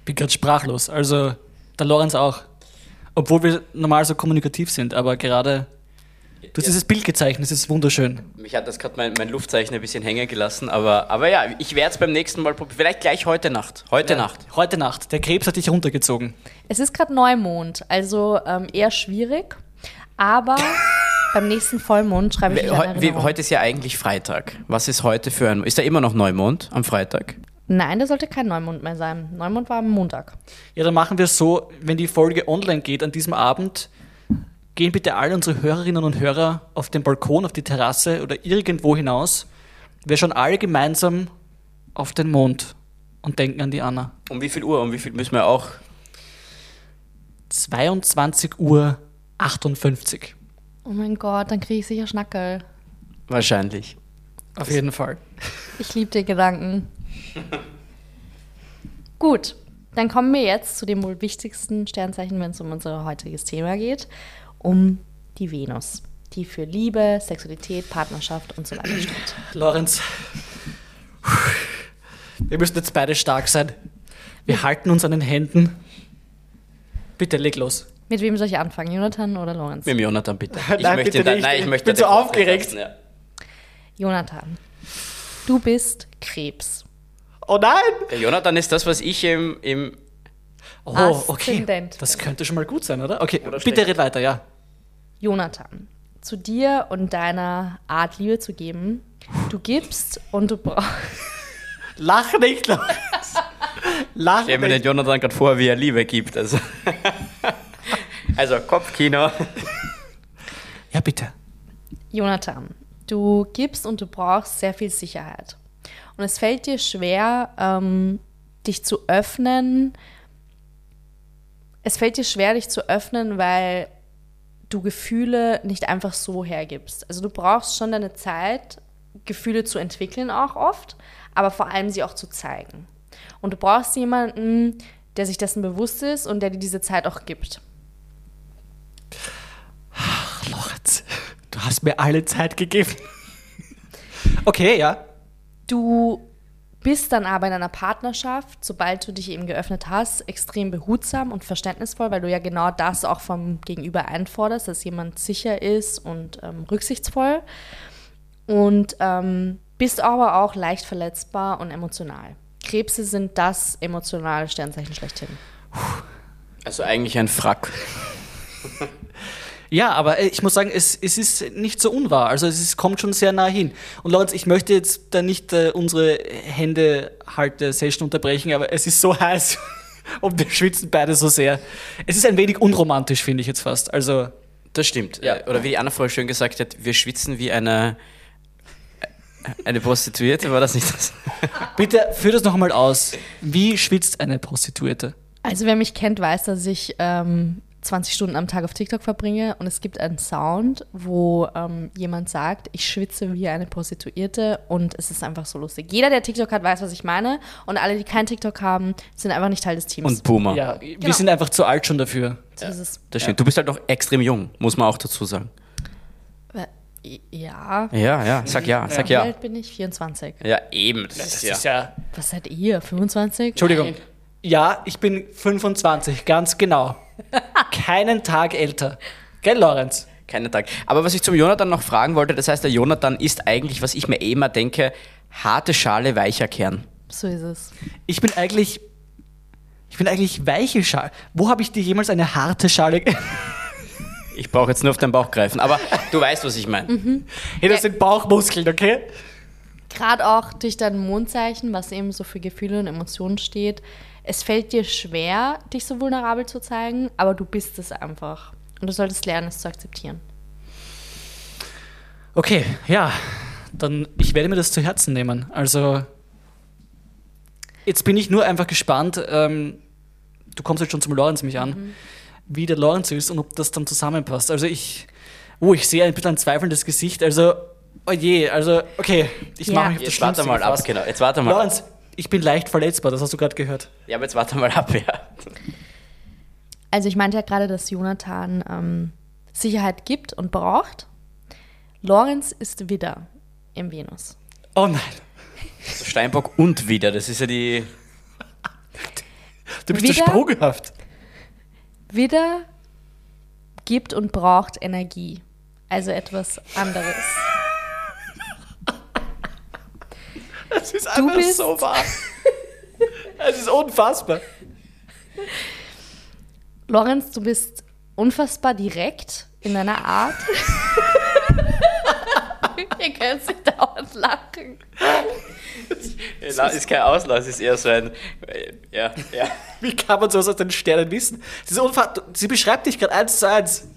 Bin gerade sprachlos. Also, der Lorenz auch. Obwohl wir normal so kommunikativ sind, aber gerade. Du hast dieses Bild gezeichnet, es ist wunderschön. Mich hat das gerade mein, mein Luftzeichen ein bisschen hängen gelassen, aber, aber ja, ich werde es beim nächsten Mal probieren. Vielleicht gleich heute Nacht. Heute Nacht. Heute Nacht. Der Krebs hat dich runtergezogen. Es ist gerade Neumond, also ähm, eher schwierig, aber beim nächsten Vollmond schreibe ich wie, Erinnerung. heute ist ja eigentlich Freitag. Was ist heute für ein. Ist da immer noch Neumond am Freitag? Nein, da sollte kein Neumond mehr sein. Neumond war am Montag. Ja, dann machen wir es so, wenn die Folge online geht an diesem Abend, gehen bitte alle unsere Hörerinnen und Hörer auf den Balkon, auf die Terrasse oder irgendwo hinaus. Wir schauen alle gemeinsam auf den Mond und denken an die Anna. Um wie viel Uhr? Um wie viel müssen wir auch? 22 Uhr 58. Oh mein Gott, dann kriege ich sicher Schnackel. Wahrscheinlich. Auf jeden Fall. Ich liebe den Gedanken. Gut, dann kommen wir jetzt zu dem wohl wichtigsten Sternzeichen, wenn es um unser heutiges Thema geht, um die Venus, die für Liebe, Sexualität, Partnerschaft und so weiter steht. Lorenz, wir müssen jetzt beide stark sein. Wir halten uns an den Händen. Bitte leg los. Mit wem soll ich anfangen, Jonathan oder Lorenz? Mit dem Jonathan, bitte. Ich Nein, möchte bitte da, nicht. nein, ich Ich möchte bin so aufgeregt. lassen, ja. Jonathan, du bist Krebs. Oh nein! Der Jonathan ist das, was ich im, im Oh, okay. Das könnte schon mal gut sein, oder? Okay, Oder bitte red weiter, ja. Jonathan, zu dir und deiner Art Liebe zu geben. Du gibst und du brauchst. Lach nicht, Lorenz. Lach stelle mir den nicht. Jonathan gerade vor, wie er Liebe gibt. Also, also Kopfkino. Ja, bitte. Jonathan, du gibst und du brauchst sehr viel Sicherheit. Und es fällt dir schwer, ähm, dich zu öffnen. Es fällt dir schwer, dich zu öffnen, weil du Gefühle nicht einfach so hergibst. Also du brauchst schon deine Zeit, Gefühle zu entwickeln auch oft, aber vor allem sie auch zu zeigen. Und du brauchst jemanden, der sich dessen bewusst ist und der dir diese Zeit auch gibt. Lorenz, du hast mir alle Zeit gegeben. Okay, ja. Du bist dann aber in einer Partnerschaft, sobald du dich eben geöffnet hast, extrem behutsam und verständnisvoll, weil du ja genau das auch vom Gegenüber einforderst, dass jemand sicher ist und ähm, rücksichtsvoll. Und ähm, bist aber auch leicht verletzbar und emotional. Krebse sind das emotionale Sternzeichen schlechthin. Also eigentlich ein Frack. Ja, aber äh, ich muss sagen, es, es ist nicht so unwahr. Also es ist, kommt schon sehr nah hin. Und Lorenz, ich möchte jetzt da nicht äh, unsere Hände-Halte-Session unterbrechen, aber es ist so heiß und wir schwitzen beide so sehr. Es ist ein wenig unromantisch, finde ich jetzt fast. Also Das stimmt. Ja. Äh, Oder wie die Anna vorher schön gesagt hat, wir schwitzen wie eine, eine Prostituierte, war das nicht das? bitte führ das noch einmal aus. Wie schwitzt eine Prostituierte? Also wer mich kennt, weiß, dass ich ähm, 20 Stunden am Tag auf TikTok verbringe und es gibt einen Sound, wo ähm, jemand sagt, ich schwitze wie eine Prostituierte und es ist einfach so lustig. Jeder, der TikTok hat, weiß, was ich meine und alle, die kein TikTok haben, sind einfach nicht Teil des Teams. Und Boomer. Ja, wir sind einfach zu alt schon dafür. es. Das stimmt. Du bist halt noch extrem jung, muss man auch dazu sagen. Äh, Ja. Ja, ja, sag ja, sag Wie ja. alt bin ich? 24. Ja, eben. Das, Das ist ist ja. ja. Was seid ihr? 25? Entschuldigung. Ja, ich bin 25, ganz genau. Keinen Tag älter. Gell, Lorenz? Keinen Tag. Aber was ich zum Jonathan noch fragen wollte, das heißt, der Jonathan ist eigentlich, was ich mir eh immer denke, harte Schale, weicher Kern. So ist es. Ich bin eigentlich. Ich bin eigentlich weiche Schale. Wo habe ich dir jemals eine harte Schale? Ich brauche jetzt nur auf den Bauch greifen, aber du weißt, was ich meine. hey, das sind Bauchmuskeln, okay? Gerade auch durch dein Mondzeichen, was eben so für Gefühle und Emotionen steht. Es fällt dir schwer, dich so vulnerabel zu zeigen, aber du bist es einfach. Und du solltest lernen, es zu akzeptieren. Okay, ja. Dann, ich werde mir das zu Herzen nehmen. Also, jetzt bin ich nur einfach gespannt. Ähm, du kommst jetzt schon zum Lorenz mich an, wie der Lorenz ist und ob das dann zusammenpasst. Also, ich, oh, ich sehe ein bisschen ein zweifelndes Gesicht. Also, oh je, also, okay, ich Ja. mache mich auf das Jetzt warte mal ab, genau. Jetzt warte mal ab. Ich bin leicht verletzbar, das hast du gerade gehört. Ja, aber jetzt warte mal ab, ja. Also ich meinte ja gerade, dass Jonathan ähm, Sicherheit gibt und braucht. Lorenz ist Widder im Venus. Oh nein, So Steinbock und wieder, das ist ja die. du bist so Wieder? sprunghaft. Widder gibt und braucht Energie. Also etwas anderes. Das ist Du einfach bist- so wahr. Es ist unfassbar. Lorenz, du bist unfassbar direkt in deiner Art. Ihr könnt sich dauernd lachen. Das ist kein Auslass, ist eher so ein. äh, Ja, ja. Wie kann man sowas aus den Sternen wissen? Sie, ist unfa- du- Sie beschreibt dich gerade eins zu eins.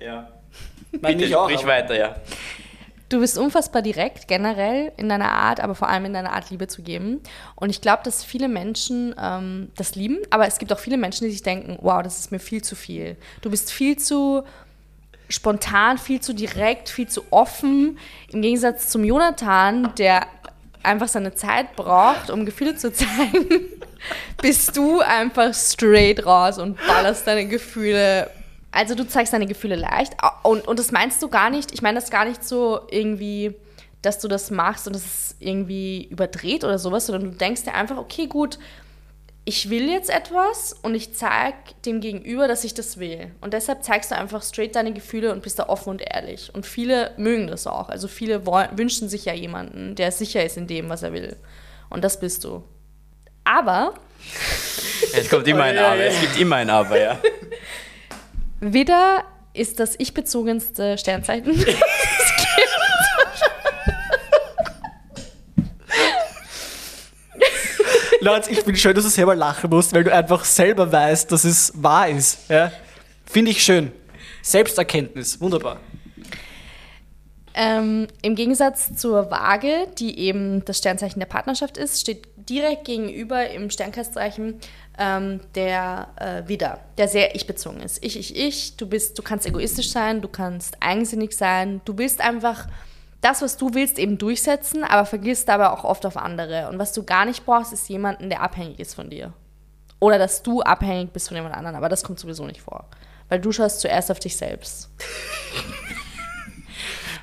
ja. Nein, Bitte ich auch, sprich aber- weiter, ja. Du bist unfassbar direkt generell in deiner Art, aber vor allem in deiner Art Liebe zu geben. Und ich glaube, dass viele Menschen ähm, das lieben, aber es gibt auch viele Menschen, die sich denken, wow, das ist mir viel zu viel. Du bist viel zu spontan, viel zu direkt, viel zu offen. Im Gegensatz zum Jonathan, der einfach seine Zeit braucht, um Gefühle zu zeigen, bist du einfach straight raus und ballerst deine Gefühle. Also du zeigst deine Gefühle leicht und, und das meinst du gar nicht, ich meine das gar nicht so irgendwie, dass du das machst und das ist irgendwie überdreht oder sowas, sondern du denkst dir einfach, okay, gut, ich will jetzt etwas und ich zeige dem Gegenüber, dass ich das will. Und deshalb zeigst du einfach straight deine Gefühle und bist da offen und ehrlich. Und viele mögen das auch. Also viele wollen, wünschen sich ja jemanden, der sicher ist in dem, was er will. Und das bist du. Aber Es kommt immer ein Aber, es gibt immer ein Aber, ja. Widder ist das ich-bezogenste Sternzeichen. Leute, ich finde schön, dass du selber lachen musst, weil du einfach selber weißt, dass es wahr ist. Ja? Finde ich schön. Selbsterkenntnis, wunderbar. Ähm, Im Gegensatz zur Waage, die eben das Sternzeichen der Partnerschaft ist, steht direkt gegenüber im Sternkreiszeichen ähm, der äh, Widder, der sehr ich-bezogen ist. Ich, ich, ich, du bist, du kannst egoistisch sein, du kannst eigensinnig sein, du willst einfach das, was du willst, eben durchsetzen, aber vergisst aber auch oft auf andere. Und was du gar nicht brauchst, ist jemanden, der abhängig ist von dir. Oder dass du abhängig bist von jemand anderem, aber das kommt sowieso nicht vor. Weil du schaust zuerst auf dich selbst.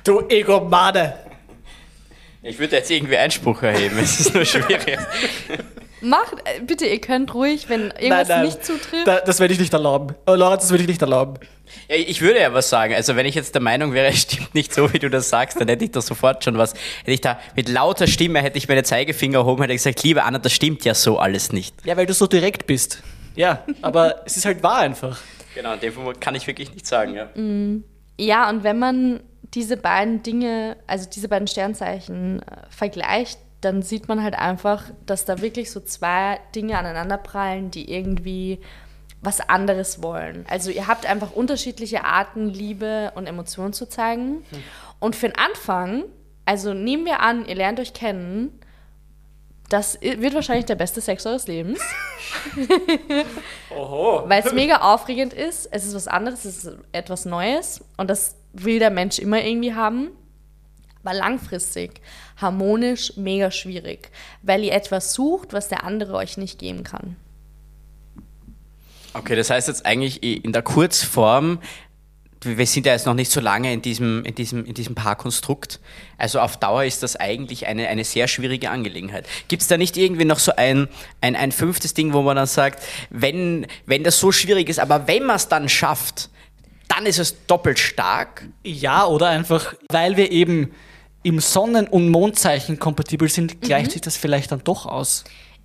Du Egomane! Ich würde jetzt irgendwie Einspruch erheben, es ist nur schwierig. Macht, äh, bitte, ihr könnt ruhig, wenn irgendwas nicht zutrifft. Da, das werde ich nicht erlauben. Oh, Lorenz, das werde ich nicht erlauben. Ja, ich würde ja was sagen. Also wenn ich jetzt der Meinung wäre, es stimmt nicht so, wie du das sagst, dann hätte ich da sofort schon was. Hätte ich da mit lauter Stimme hätte ich meine Zeigefinger erhoben, hätte ich gesagt, liebe Anna, das stimmt ja so alles nicht. Ja, weil du so direkt bist. Ja, aber es ist halt wahr einfach. Genau, in dem Fall kann ich wirklich nicht sagen, ja. Ja, und wenn man diese beiden Dinge, also diese beiden Sternzeichen äh, vergleicht, dann sieht man halt einfach, dass da wirklich so zwei Dinge aneinanderprallen, die irgendwie was anderes wollen. Also ihr habt einfach unterschiedliche Arten, Liebe und Emotionen zu zeigen. Und für den Anfang, also nehmen wir an, ihr lernt euch kennen, das wird wahrscheinlich der beste Sex eures Lebens. Weil es mega aufregend ist. Es ist was anderes, es ist etwas Neues. Und das will der Mensch immer irgendwie haben. Aber langfristig, harmonisch, mega schwierig. Weil ihr etwas sucht, was der andere euch nicht geben kann. Okay, das heißt jetzt eigentlich in der Kurzform, wir sind ja jetzt noch nicht so lange in diesem, in diesem, in diesem Paarkonstrukt. Also auf Dauer ist das eigentlich eine, eine sehr schwierige Angelegenheit. Gibt es da nicht irgendwie noch so ein, ein, ein fünftes Ding, wo man dann sagt, wenn, wenn das so schwierig ist, aber wenn man es dann schafft, dann ist es doppelt stark? Ja, oder einfach, weil wir eben im Sonnen- und Mondzeichen kompatibel sind, gleicht sich das vielleicht dann doch aus.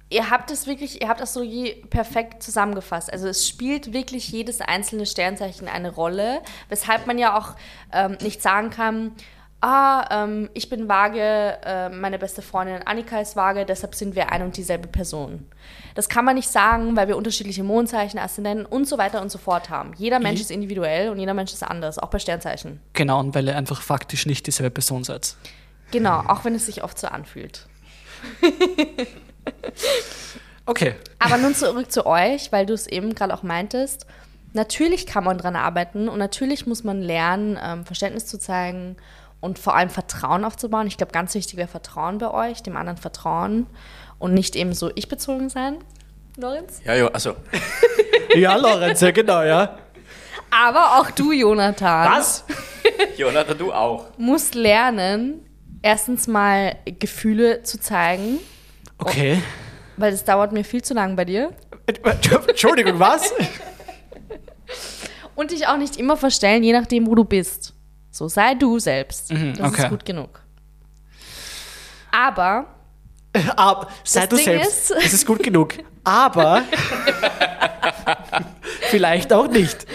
Ihr habt es wirklich, ihr habt Astrologie perfekt zusammengefasst. Also es spielt wirklich jedes einzelne Sternzeichen eine Rolle, weshalb man ja auch ähm, nicht sagen kann, ah, ähm, ich bin vage, äh, meine beste Freundin Annika ist vage, deshalb sind wir ein und dieselbe Person. Das kann man nicht sagen, weil wir unterschiedliche Mondzeichen, Aszendenten und so weiter und so fort haben. Jeder Mensch ist individuell und jeder Mensch ist anders, auch bei Sternzeichen. Genau, und weil ihr einfach faktisch nicht dieselbe Person seid. Genau, auch wenn es sich oft so anfühlt. Okay. Aber nun zurück zu euch, weil du es eben gerade auch meintest. Natürlich kann man dran arbeiten und natürlich muss man lernen, ähm, Verständnis zu zeigen und vor allem Vertrauen aufzubauen. Ich glaube, ganz wichtig wäre Vertrauen bei euch, dem anderen vertrauen und nicht eben so ich-bezogen sein, Lorenz. Ja, ja, also. Ja, Lorenz, ja genau, ja. Aber auch du, Jonathan, Was? Jonathan, du auch. musst lernen, erstens mal Gefühle zu zeigen, Okay. weil es dauert mir viel zu lang bei dir. Entschuldigung, was? Und dich auch nicht immer verstellen, je nachdem, wo du bist. So sei du selbst. Mhm, das okay. ist gut genug. Aber Aber sei Das du Ding selbst. ist- Das ist gut genug. Aber vielleicht auch nicht.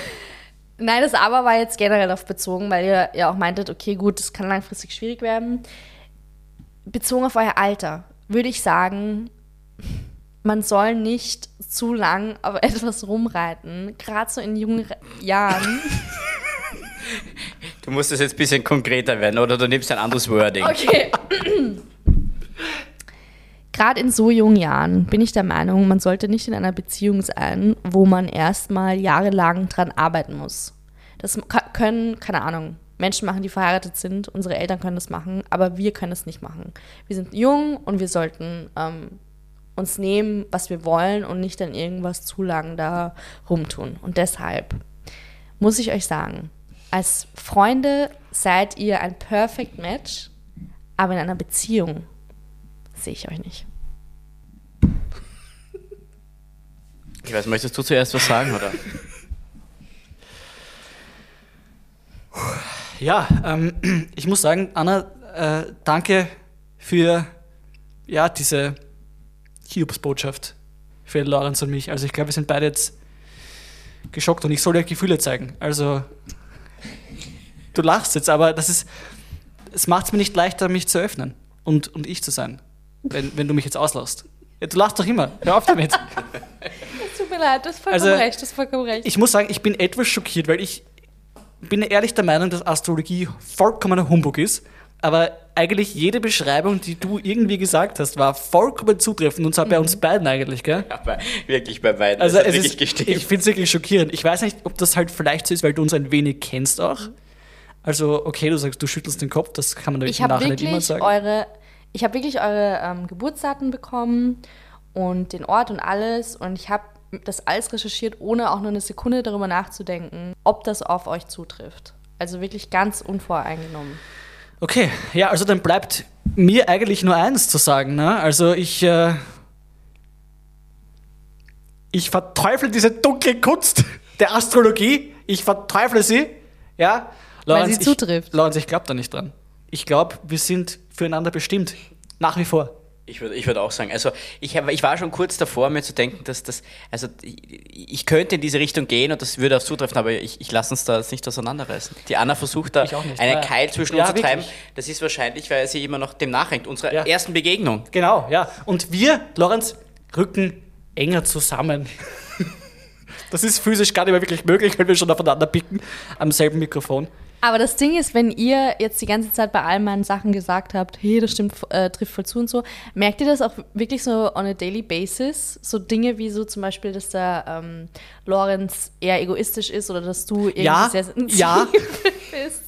Nein, das Aber war jetzt generell auf bezogen, weil ihr ja auch meintet, okay, gut, das kann langfristig schwierig werden. Bezogen auf euer Alter würde ich sagen, man soll nicht zu lang auf etwas rumreiten, gerade so in jungen Re- Jahren. Du musst das jetzt ein bisschen konkreter werden, oder du nimmst ein anderes Wording. Okay. Gerade in so jungen Jahren bin ich der Meinung, man sollte nicht in einer Beziehung sein, wo man erstmal jahrelang dran arbeiten muss. Das können, keine Ahnung, Menschen machen, die verheiratet sind. Unsere Eltern können das machen, aber wir können es nicht machen. Wir sind jung und wir sollten ähm, uns nehmen, was wir wollen und nicht dann irgendwas zu lang da rumtun. Und deshalb muss ich euch sagen, als Freunde seid ihr ein Perfect Match, aber in einer Beziehung sehe ich euch nicht. Ich weiß, möchtest du zuerst was sagen, oder? Ja, ähm, ich muss sagen, Anna, äh, danke für ja, diese Hiobsbotschaft für Lorenz und mich. Also ich glaube, wir sind beide jetzt geschockt und ich soll ja Gefühle zeigen. Also du lachst jetzt, aber das ist, es macht es mir nicht leichter, mich zu öffnen und, und ich zu sein, wenn, wenn du mich jetzt auslässt. Ja, du lachst doch immer. Hör auf damit. Es tut mir leid, du hast vollkommen Also, recht, du hast vollkommen recht. Ich muss sagen, ich bin etwas schockiert, weil ich bin ehrlich der Meinung, dass Astrologie vollkommener Humbug ist. Aber eigentlich jede Beschreibung, die du irgendwie gesagt hast, war vollkommen zutreffend und zwar bei uns beiden eigentlich, gell? Aber wirklich bei beiden. Also das es wirklich ist, gestimmt. ich finde es wirklich schockierend. Ich weiß nicht, ob das halt vielleicht so ist, weil du uns ein wenig kennst auch. Also okay, du sagst, du schüttelst den Kopf, das kann man natürlich ich im Nachhinein immer sagen. eure, ich habe wirklich eure ähm, Geburtsdaten bekommen und den Ort und alles und ich habe das alles recherchiert, ohne auch nur eine Sekunde darüber nachzudenken, ob das auf euch zutrifft. Also wirklich ganz unvoreingenommen. Okay, ja, also dann bleibt mir eigentlich nur eins zu sagen. Ne? Also ich, äh, ich verteufle diese dunkle Kunst der Astrologie. Ich verteufle sie. Ja, Weil sie ich, zutrifft. Lorenz, ich glaube da nicht dran. Ich glaube, wir sind füreinander bestimmt. Nach wie vor. Ich würde ich würd auch sagen, also ich, hab, ich war schon kurz davor, mir zu denken, dass das, also ich, ich könnte in diese Richtung gehen und das würde auch zutreffen, aber ich, ich lasse uns da jetzt nicht auseinanderreißen. Die Anna versucht da Ich nicht. einen. Keil zwischen Ja, uns zu treiben. Das ist wahrscheinlich, weil sie immer noch dem nachhängt, unserer Ja. ersten Begegnung. Genau, ja. Und wir, Lorenz, rücken enger zusammen. Das ist physisch gar nicht mehr wirklich möglich, weil wir schon aufeinander picken am selben Mikrofon. Aber das Ding ist, wenn ihr jetzt die ganze Zeit bei all meinen Sachen gesagt habt, hey, das stimmt, äh, trifft voll zu und so, merkt ihr das auch wirklich so on a daily basis? So Dinge wie so zum Beispiel, dass der ähm, Lorenz eher egoistisch ist oder dass du irgendwie Ja, sehr sensibel ja. bist.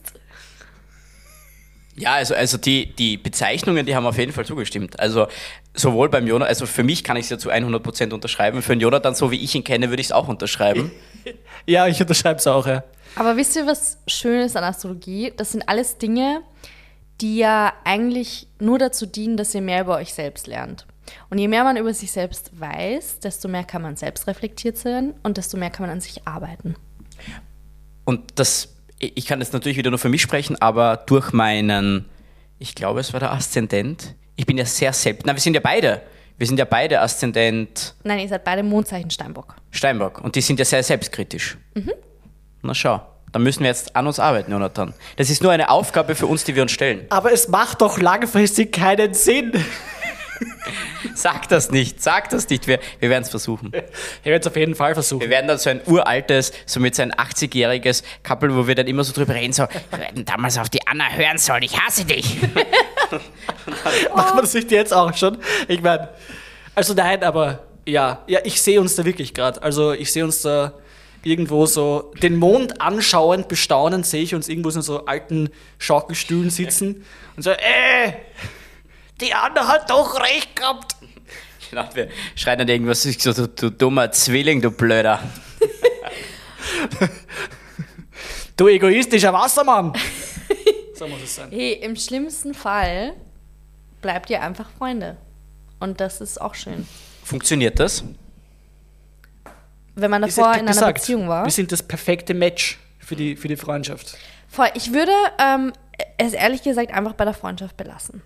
Ja, also, also die, die Bezeichnungen, die haben auf jeden Fall zugestimmt. Also sowohl beim Jonathan, also für mich kann ich es ja zu 100% unterschreiben. Für den Jonathan, so wie ich ihn kenne, würde ich es auch unterschreiben. Ja, ich unterschreibe es auch, ja. Aber wisst ihr, was schön ist an Astrologie? Das sind alles Dinge, die ja eigentlich nur dazu dienen, dass ihr mehr über euch selbst lernt. Und je mehr man über sich selbst weiß, desto mehr kann man selbst reflektiert sein und desto mehr kann man an sich arbeiten. Und das, ich kann jetzt natürlich wieder nur für mich sprechen, aber durch meinen, ich glaube, es war der Aszendent. Ich bin ja sehr selbst, na, wir sind ja beide. Wir sind ja beide Aszendent Nein, ihr seid beide Mondzeichen Steinbock. Steinbock und die sind ja sehr selbstkritisch. Na schau, da müssen wir jetzt an uns arbeiten, Jonathan. Das ist nur eine Aufgabe für uns, die wir uns stellen. Aber es macht doch langfristig keinen Sinn. Sag das nicht, sag das nicht. Wir, wir werden es versuchen. Ich werde es auf jeden Fall Wir versuchen. werden dann so ein uraltes, so mit so ein 80-jähriges Couple, wo wir dann immer so drüber reden, so, wir hätten damals auf die Anna hören sollen, ich hasse dich. Macht man das nicht jetzt auch schon? Ich meine, also nein, aber ja, ja, ich sehe uns da wirklich gerade. Also ich sehe uns da irgendwo so den Mond anschauend, bestaunend, sehe ich uns irgendwo so in so alten Schaukelstühlen sitzen und so, äh, die Anna hat doch recht gehabt. Genau, wir schreien dann irgendwas, ich so, du, du dummer Zwilling, du Blöder. Du egoistischer Wassermann. so muss es sein. Hey, im schlimmsten Fall bleibt ihr einfach Freunde. Und das ist auch schön. Funktioniert das? Wenn man davor in einer gesagt, Beziehung war. Wir sind das perfekte Match für die, für die Freundschaft. Voll. Ich würde ähm, es ehrlich gesagt einfach bei der Freundschaft belassen.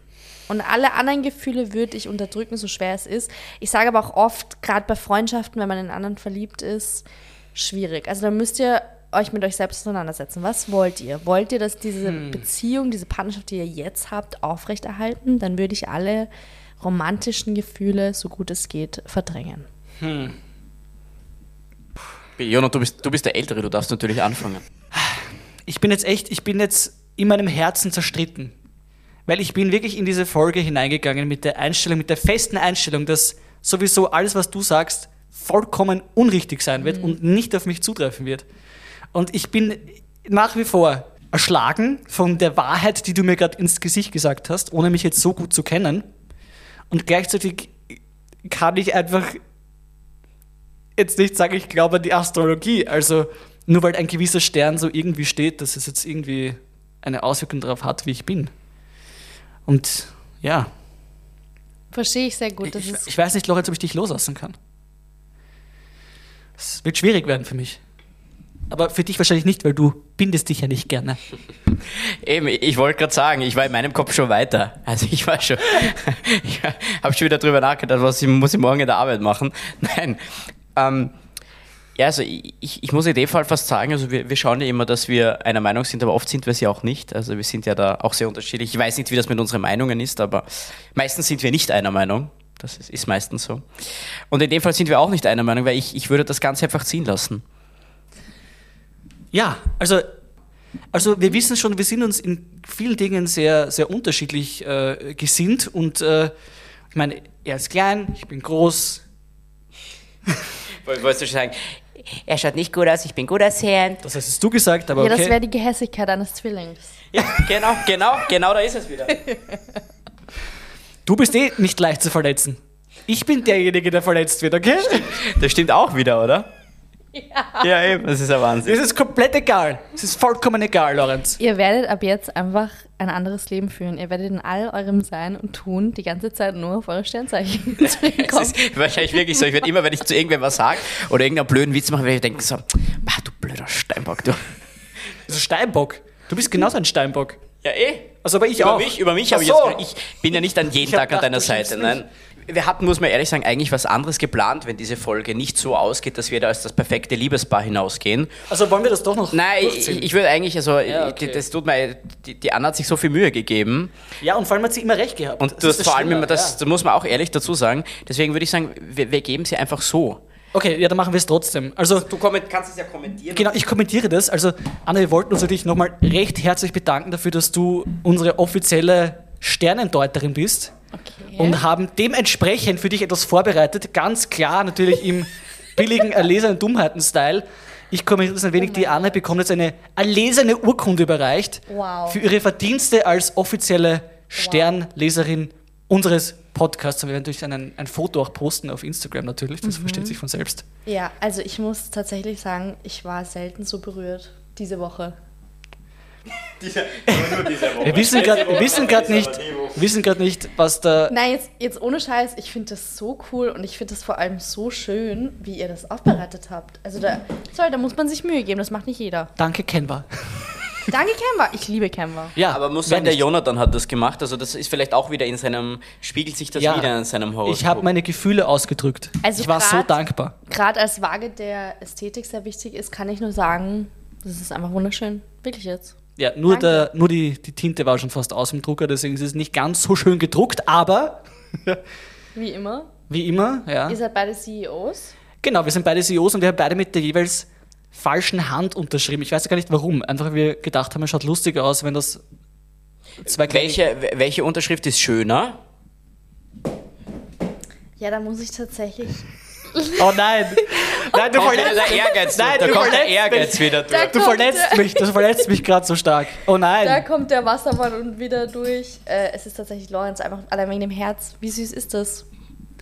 Und alle anderen Gefühle würde ich unterdrücken, so schwer es ist. Ich sage aber auch oft, gerade bei Freundschaften, wenn man in einen anderen verliebt ist, schwierig. Also da müsst ihr euch mit euch selbst auseinandersetzen. Was wollt ihr? Wollt ihr, dass diese Hm. Beziehung, diese Partnerschaft, die ihr jetzt habt, aufrechterhalten? Dann würde ich alle romantischen Gefühle, so gut es geht, verdrängen. Jonathan, du bist, du bist der Ältere, du darfst natürlich anfangen. Ich bin jetzt echt, ich bin jetzt in meinem Herzen zerstritten. Weil ich bin wirklich in diese Folge hineingegangen mit der Einstellung, mit der festen Einstellung, dass sowieso alles, was du sagst, vollkommen unrichtig sein wird und nicht auf mich zutreffen wird. Und ich bin nach wie vor erschlagen von der Wahrheit, die du mir gerade ins Gesicht gesagt hast, ohne mich jetzt so gut zu kennen. Und gleichzeitig kann ich einfach jetzt nicht sagen, ich glaube an die Astrologie. Also nur weil ein gewisser Stern so irgendwie steht, dass es jetzt irgendwie eine Auswirkung darauf hat, wie ich bin. Und ja, Verstehe ich sehr gut. Das ich, ist ich weiß nicht, Lorenz, ob ich dich loslassen kann. Es wird schwierig werden für mich. Aber für dich wahrscheinlich nicht, weil du bindest dich ja nicht gerne. Eben, ich wollte gerade sagen, ich war in meinem Kopf schon weiter. Also ich war schon, ich habe schon wieder drüber nachgedacht, was ich, muss ich morgen in der Arbeit machen. Nein, ähm, Ja, also ich, ich muss in dem Fall fast sagen, also wir, wir schauen ja immer, dass wir einer Meinung sind, aber oft sind wir es ja auch nicht. Also wir sind ja da auch sehr unterschiedlich. Ich weiß nicht, wie das mit unseren Meinungen ist, aber meistens sind wir nicht einer Meinung. Das ist, ist meistens so. Und in dem Fall sind wir auch nicht einer Meinung, weil ich, ich würde das Ganze einfach ziehen lassen. Ja, also, also wir wissen schon, wir sind uns in vielen Dingen sehr, sehr unterschiedlich äh, gesinnt und äh, ich meine, er ist klein, ich bin groß. Wolltest du schon sagen, er schaut nicht gut aus, ich bin gut aussehend. Das hast du gesagt, aber Ja, das okay. wäre die Gehässigkeit eines Zwillings. Ja, genau, genau, genau da ist es wieder. Du bist eh nicht leicht zu verletzen. Ich bin derjenige, der verletzt wird, okay? Das stimmt auch wieder, oder? Ja. Ja, eben, das ist ein Wahnsinn. Es ist komplett egal. Es ist vollkommen egal, Lorenz. Ihr werdet ab jetzt einfach ein anderes Leben führen. Ihr werdet in all eurem Sein und Tun die ganze Zeit nur auf eure Sternzeichen zurückkommen. ist wahrscheinlich wirklich so. Ich werde immer, wenn ich zu irgendwem was sage oder irgendeinen blöden Witz mache, werde ich denken so, bah, du blöder Steinbock, du. Also Steinbock. Du bist genauso ein Steinbock. Ja, eh. Also aber ich über auch. mich, über mich habe ich so. jetzt. Ich bin ja nicht an jeden Ich Tag an deiner Seite. Nein. Wir hatten, muss man ehrlich sagen, eigentlich was anderes geplant, wenn diese Folge nicht so ausgeht, dass wir da als das perfekte Liebespaar hinausgehen. Also wollen wir das doch noch Nein, ich, durchziehen? ich würde eigentlich, also, Ja, ich- okay. das tut mir, die, die Anna hat sich so viel Mühe gegeben. Ja, und vor allem hat sie immer recht gehabt. Und Das du hast das vor allem immer, das, ja. da muss man auch ehrlich dazu sagen. Deswegen würde ich sagen, wir, wir geben sie einfach so. Okay, ja, dann machen wir es trotzdem. Also, Du kannst es ja kommentieren. genau, ich kommentiere das. Also, Anna, wir wollten uns natürlich nochmal recht herzlich bedanken dafür, dass du unsere offizielle Sternendeuterin bist. Okay. Und haben dementsprechend für dich etwas vorbereitet. Ganz klar, natürlich im billigen erlesenen Dummheiten-Style. Ich kommentiere das ein wenig. Die Anna bekommt jetzt eine erlesene Urkunde überreicht. Wow. Für ihre Verdienste als offizielle Sternleserin unseres Podcasts. Wir werden natürlich ein, ein Foto auch posten auf Instagram natürlich. Das versteht sich von selbst. Ja, also ich muss tatsächlich sagen, ich war selten so berührt diese Woche. Wir wissen gerade wir wissen grad nicht, wissen nicht, was da. Nein, jetzt, jetzt ohne Scheiß, ich finde das so cool und ich finde das vor allem so schön, wie ihr das aufbereitet habt. Also da, sorry, da muss man sich Mühe geben, das macht nicht jeder. Danke, Canva. Danke Canva, ich liebe Canva. Ja, Aber muss sagen, der? Jonathan hat das gemacht. Also das ist vielleicht auch wieder in seinem, spiegelt sich das Ja. wieder in seinem Horoskop. Ich habe meine Gefühle ausgedrückt. Also ich war so dankbar. Gerade als Waage der Ästhetik sehr wichtig ist, kann ich nur sagen, das ist einfach wunderschön. Wirklich jetzt. Ja, nur, Danke. der, nur die, die Tinte war schon fast aus dem Drucker, deswegen ist es nicht ganz so schön gedruckt, aber Wie immer. wie immer, ja. Ihr seid beide CEOs. Genau, wir sind beide CEOs und wir haben beide mit der jeweils falschen Hand unterschrieben. Ich weiß gar nicht warum. Einfach weil wir gedacht haben, es schaut lustig aus, wenn das zwei welche, welche Unterschrift ist schöner? Ja, da muss ich tatsächlich. Oh nein! Nein, du verletzt Ehrgeiz, Nein, da du kommt der verletzt Ehrgeiz mich. wieder Da durch. Du verletzt mich, das verletzt mich gerade so stark. Oh Da nein! kommt der Wassermann und wieder durch. Äh, es ist tatsächlich Lorenz, einfach allein wegen dem Herz. Wie süß ist das?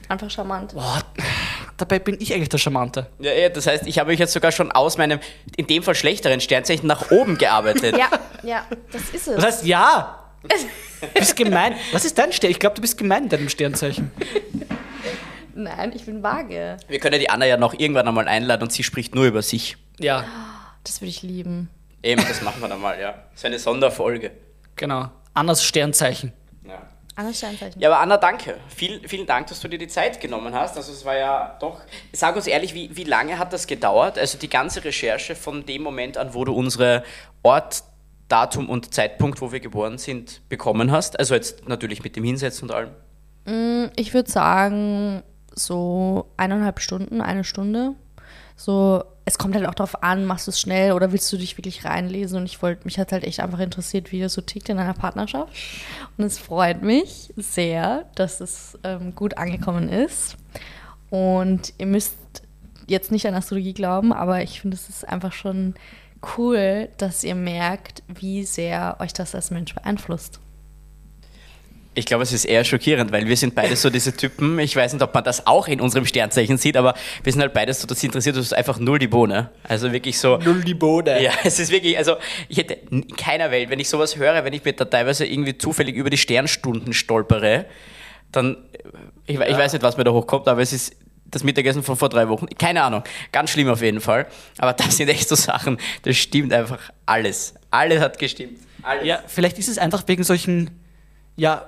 Einfach charmant. Boah, dabei bin ich eigentlich der Charmante. Ja, ja, das heißt, ich habe mich jetzt sogar schon aus meinem, in dem Fall schlechteren Sternzeichen nach oben gearbeitet. Ja, ja, das ist es. Das heißt, ja! Du bist gemein. Was ist dein Stern? Ich glaube, du bist gemein in deinem Sternzeichen. Nein, ich bin vage. Wir können ja die Anna ja noch irgendwann einmal einladen und sie spricht nur über sich. Ja, Das würde ich lieben. Eben, das machen wir dann mal, ja. So eine Sonderfolge. genau. Annas Sternzeichen. Ja. Anderes Sternzeichen. Ja, aber Anna, danke. Vielen, vielen Dank, dass du dir die Zeit genommen hast. Also es war ja doch. Sag uns ehrlich, wie, wie lange hat das gedauert? Also die ganze Recherche von dem Moment an, wo du unsere Ort, Datum und Zeitpunkt, wo wir geboren sind, bekommen hast. Also jetzt natürlich mit dem Hinsetzen und allem. Ich würde sagen, so eineinhalb Stunden, eine Stunde. So, es kommt halt auch darauf an, machst du es schnell oder willst du dich wirklich reinlesen? Und ich wollte, mich hat halt echt einfach interessiert, wie das so tickt in einer Partnerschaft. Und es freut mich sehr, dass es ähm, gut angekommen ist. Und ihr müsst jetzt nicht an Astrologie glauben, aber ich finde, es ist einfach schon cool, dass ihr merkt, wie sehr euch das als Mensch beeinflusst. Ich glaube, es ist eher schockierend, weil wir sind beide so diese Typen. Ich weiß nicht, ob man das auch in unserem Sternzeichen sieht, aber wir sind halt beides so, das interessiert uns einfach null die Bohne. Also wirklich so. Null die Bohne. Ja, es ist wirklich, also ich hätte in keiner Welt, wenn ich sowas höre, wenn ich mir da teilweise irgendwie zufällig über die Sternstunden stolpere, dann, ich, ich weiß nicht, was mir da hochkommt, aber es ist das Mittagessen von vor drei Wochen. Keine Ahnung, ganz schlimm auf jeden Fall. Aber das sind echt so Sachen, das stimmt einfach alles. Alles hat gestimmt. Alles. Ja, vielleicht ist es einfach wegen solchen, ja,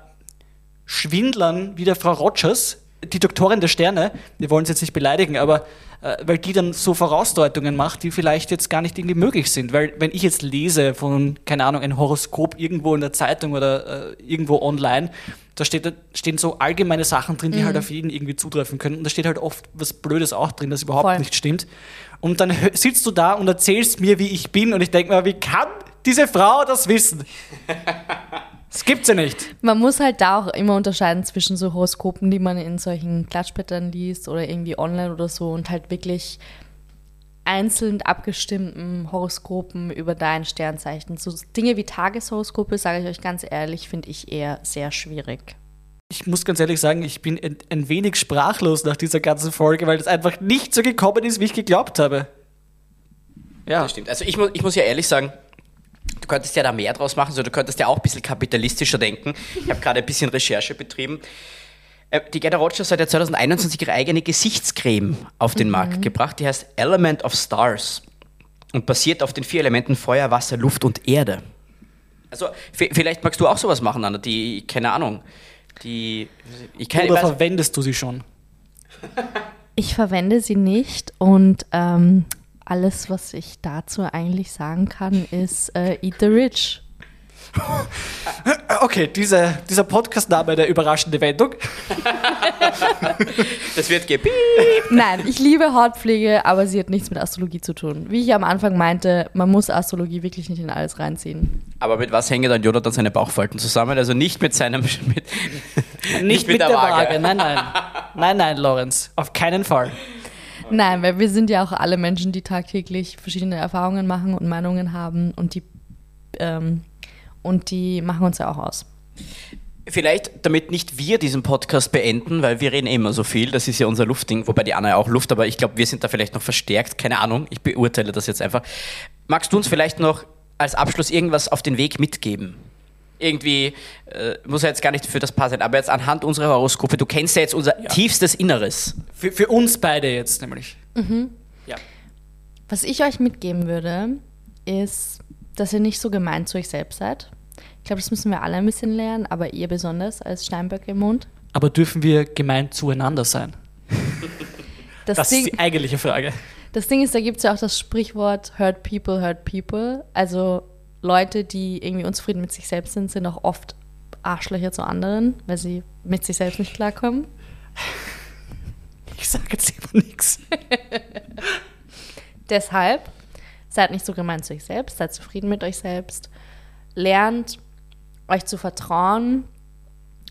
Schwindlern wie der Frau Rogers, die Doktorin der Sterne, wir wollen sie jetzt nicht beleidigen, aber äh, weil die dann so Vorausdeutungen macht, die vielleicht jetzt gar nicht irgendwie möglich sind. Weil wenn ich jetzt lese von, keine Ahnung, ein Horoskop irgendwo in der Zeitung oder äh, irgendwo online, da steht, stehen so allgemeine Sachen drin, die Mhm. halt auf jeden irgendwie zutreffen können. Und da steht halt oft was Blödes auch drin, das überhaupt Voll. nicht stimmt. Und dann sitzt du da und erzählst mir, wie ich bin, und ich denke mir, wie kann diese Frau das wissen? Das gibt's ja nicht. Man muss halt da auch immer unterscheiden zwischen so Horoskopen, die man in solchen Klatschblättern liest oder irgendwie online oder so und halt wirklich einzeln abgestimmten Horoskopen über dein Sternzeichen. So Dinge wie Tageshoroskope, sage ich euch ganz ehrlich, finde ich eher sehr schwierig. Ich muss ganz ehrlich sagen, ich bin ein, ein wenig sprachlos nach dieser ganzen Folge, weil das einfach nicht so gekommen ist, wie ich geglaubt habe. Ja, Das stimmt. Also ich, mu ich muss ja ehrlich sagen, du könntest ja da mehr draus machen, so du könntest ja auch ein bisschen kapitalistischer denken. Ich habe gerade ein bisschen Recherche betrieben. Äh, Die Gerda Rogers hat ja 2021 ihre eigene Gesichtscreme auf den Markt gebracht. Die heißt Element of Stars und basiert auf den vier Elementen Feuer, Wasser, Luft und Erde. Also vielleicht magst du auch sowas machen, Anna, die, keine Ahnung, die, ich kann, oder ich weiß, verwendest du sie schon? Ich verwende sie nicht und ähm, alles, was ich dazu eigentlich sagen kann, ist äh, Eat the Rich. Okay, diese, dieser Podcast-Name der überraschende Wendung. das wird gepiept. Nein, ich liebe Hautpflege, aber sie hat nichts mit Astrologie zu tun. Wie ich am Anfang meinte, man muss Astrologie wirklich nicht in alles reinziehen. Aber mit was hängen dann Jonathan seine Bauchfalten zusammen? Also nicht mit seinem, mit, Nicht, mit, der, Waage. Nein, nein. Nein, nein, Lorenz. Auf keinen Fall. Nein, weil wir sind ja auch alle Menschen, die tagtäglich verschiedene Erfahrungen machen und Meinungen haben und die, ähm, und die machen uns ja auch aus. Vielleicht, damit nicht wir diesen Podcast beenden, weil wir reden immer so viel, das ist ja unser Luftding, wobei die Anna ja auch Luft, aber ich glaube, wir sind da vielleicht noch verstärkt, keine Ahnung, ich beurteile das jetzt einfach. Magst du uns vielleicht noch als Abschluss irgendwas auf den Weg mitgeben? Irgendwie, äh, muss ja jetzt gar nicht für das Paar sein, aber jetzt anhand unserer Horoskope, du kennst ja jetzt unser tiefstes Inneres. Für, für uns beide jetzt nämlich. Ja. Was ich euch mitgeben würde, ist, dass ihr nicht so gemein zu euch selbst seid. Ich glaube, das müssen wir alle ein bisschen lernen, aber ihr besonders als Steinböcke im Mond. Aber dürfen wir gemein zueinander sein? Das, Das Ding, ist die eigentliche Frage. das Ding ist, da gibt es ja auch das Sprichwort Hurt People, Hurt People. Also Leute, die irgendwie unzufrieden mit sich selbst sind, sind auch oft Arschlöcher zu anderen, weil sie mit sich selbst nicht klarkommen. Ich sage jetzt immer nichts. Deshalb seid nicht so gemein zu euch selbst, seid zufrieden mit euch selbst, lernt euch zu vertrauen.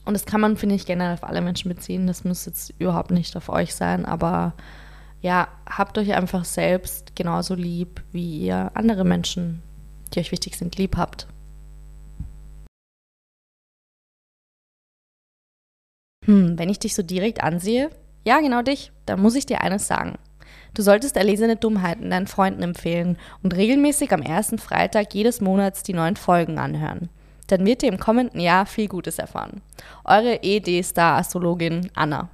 Und das kann man, finde ich, generell auf alle Menschen beziehen. Das muss jetzt überhaupt nicht auf euch sein, aber ja, habt euch einfach selbst genauso lieb, wie ihr andere Menschen, die euch wichtig sind, lieb habt. Hm, wenn ich dich so direkt ansehe, ja, genau dich, dann muss ich dir eines sagen. Du solltest erlesene Dummheiten deinen Freunden empfehlen und regelmäßig am ersten Freitag jedes Monats die neuen Folgen anhören. Dann wird ihr im kommenden Jahr viel Gutes erfahren. Eure ED-Star-Astrologin Anna.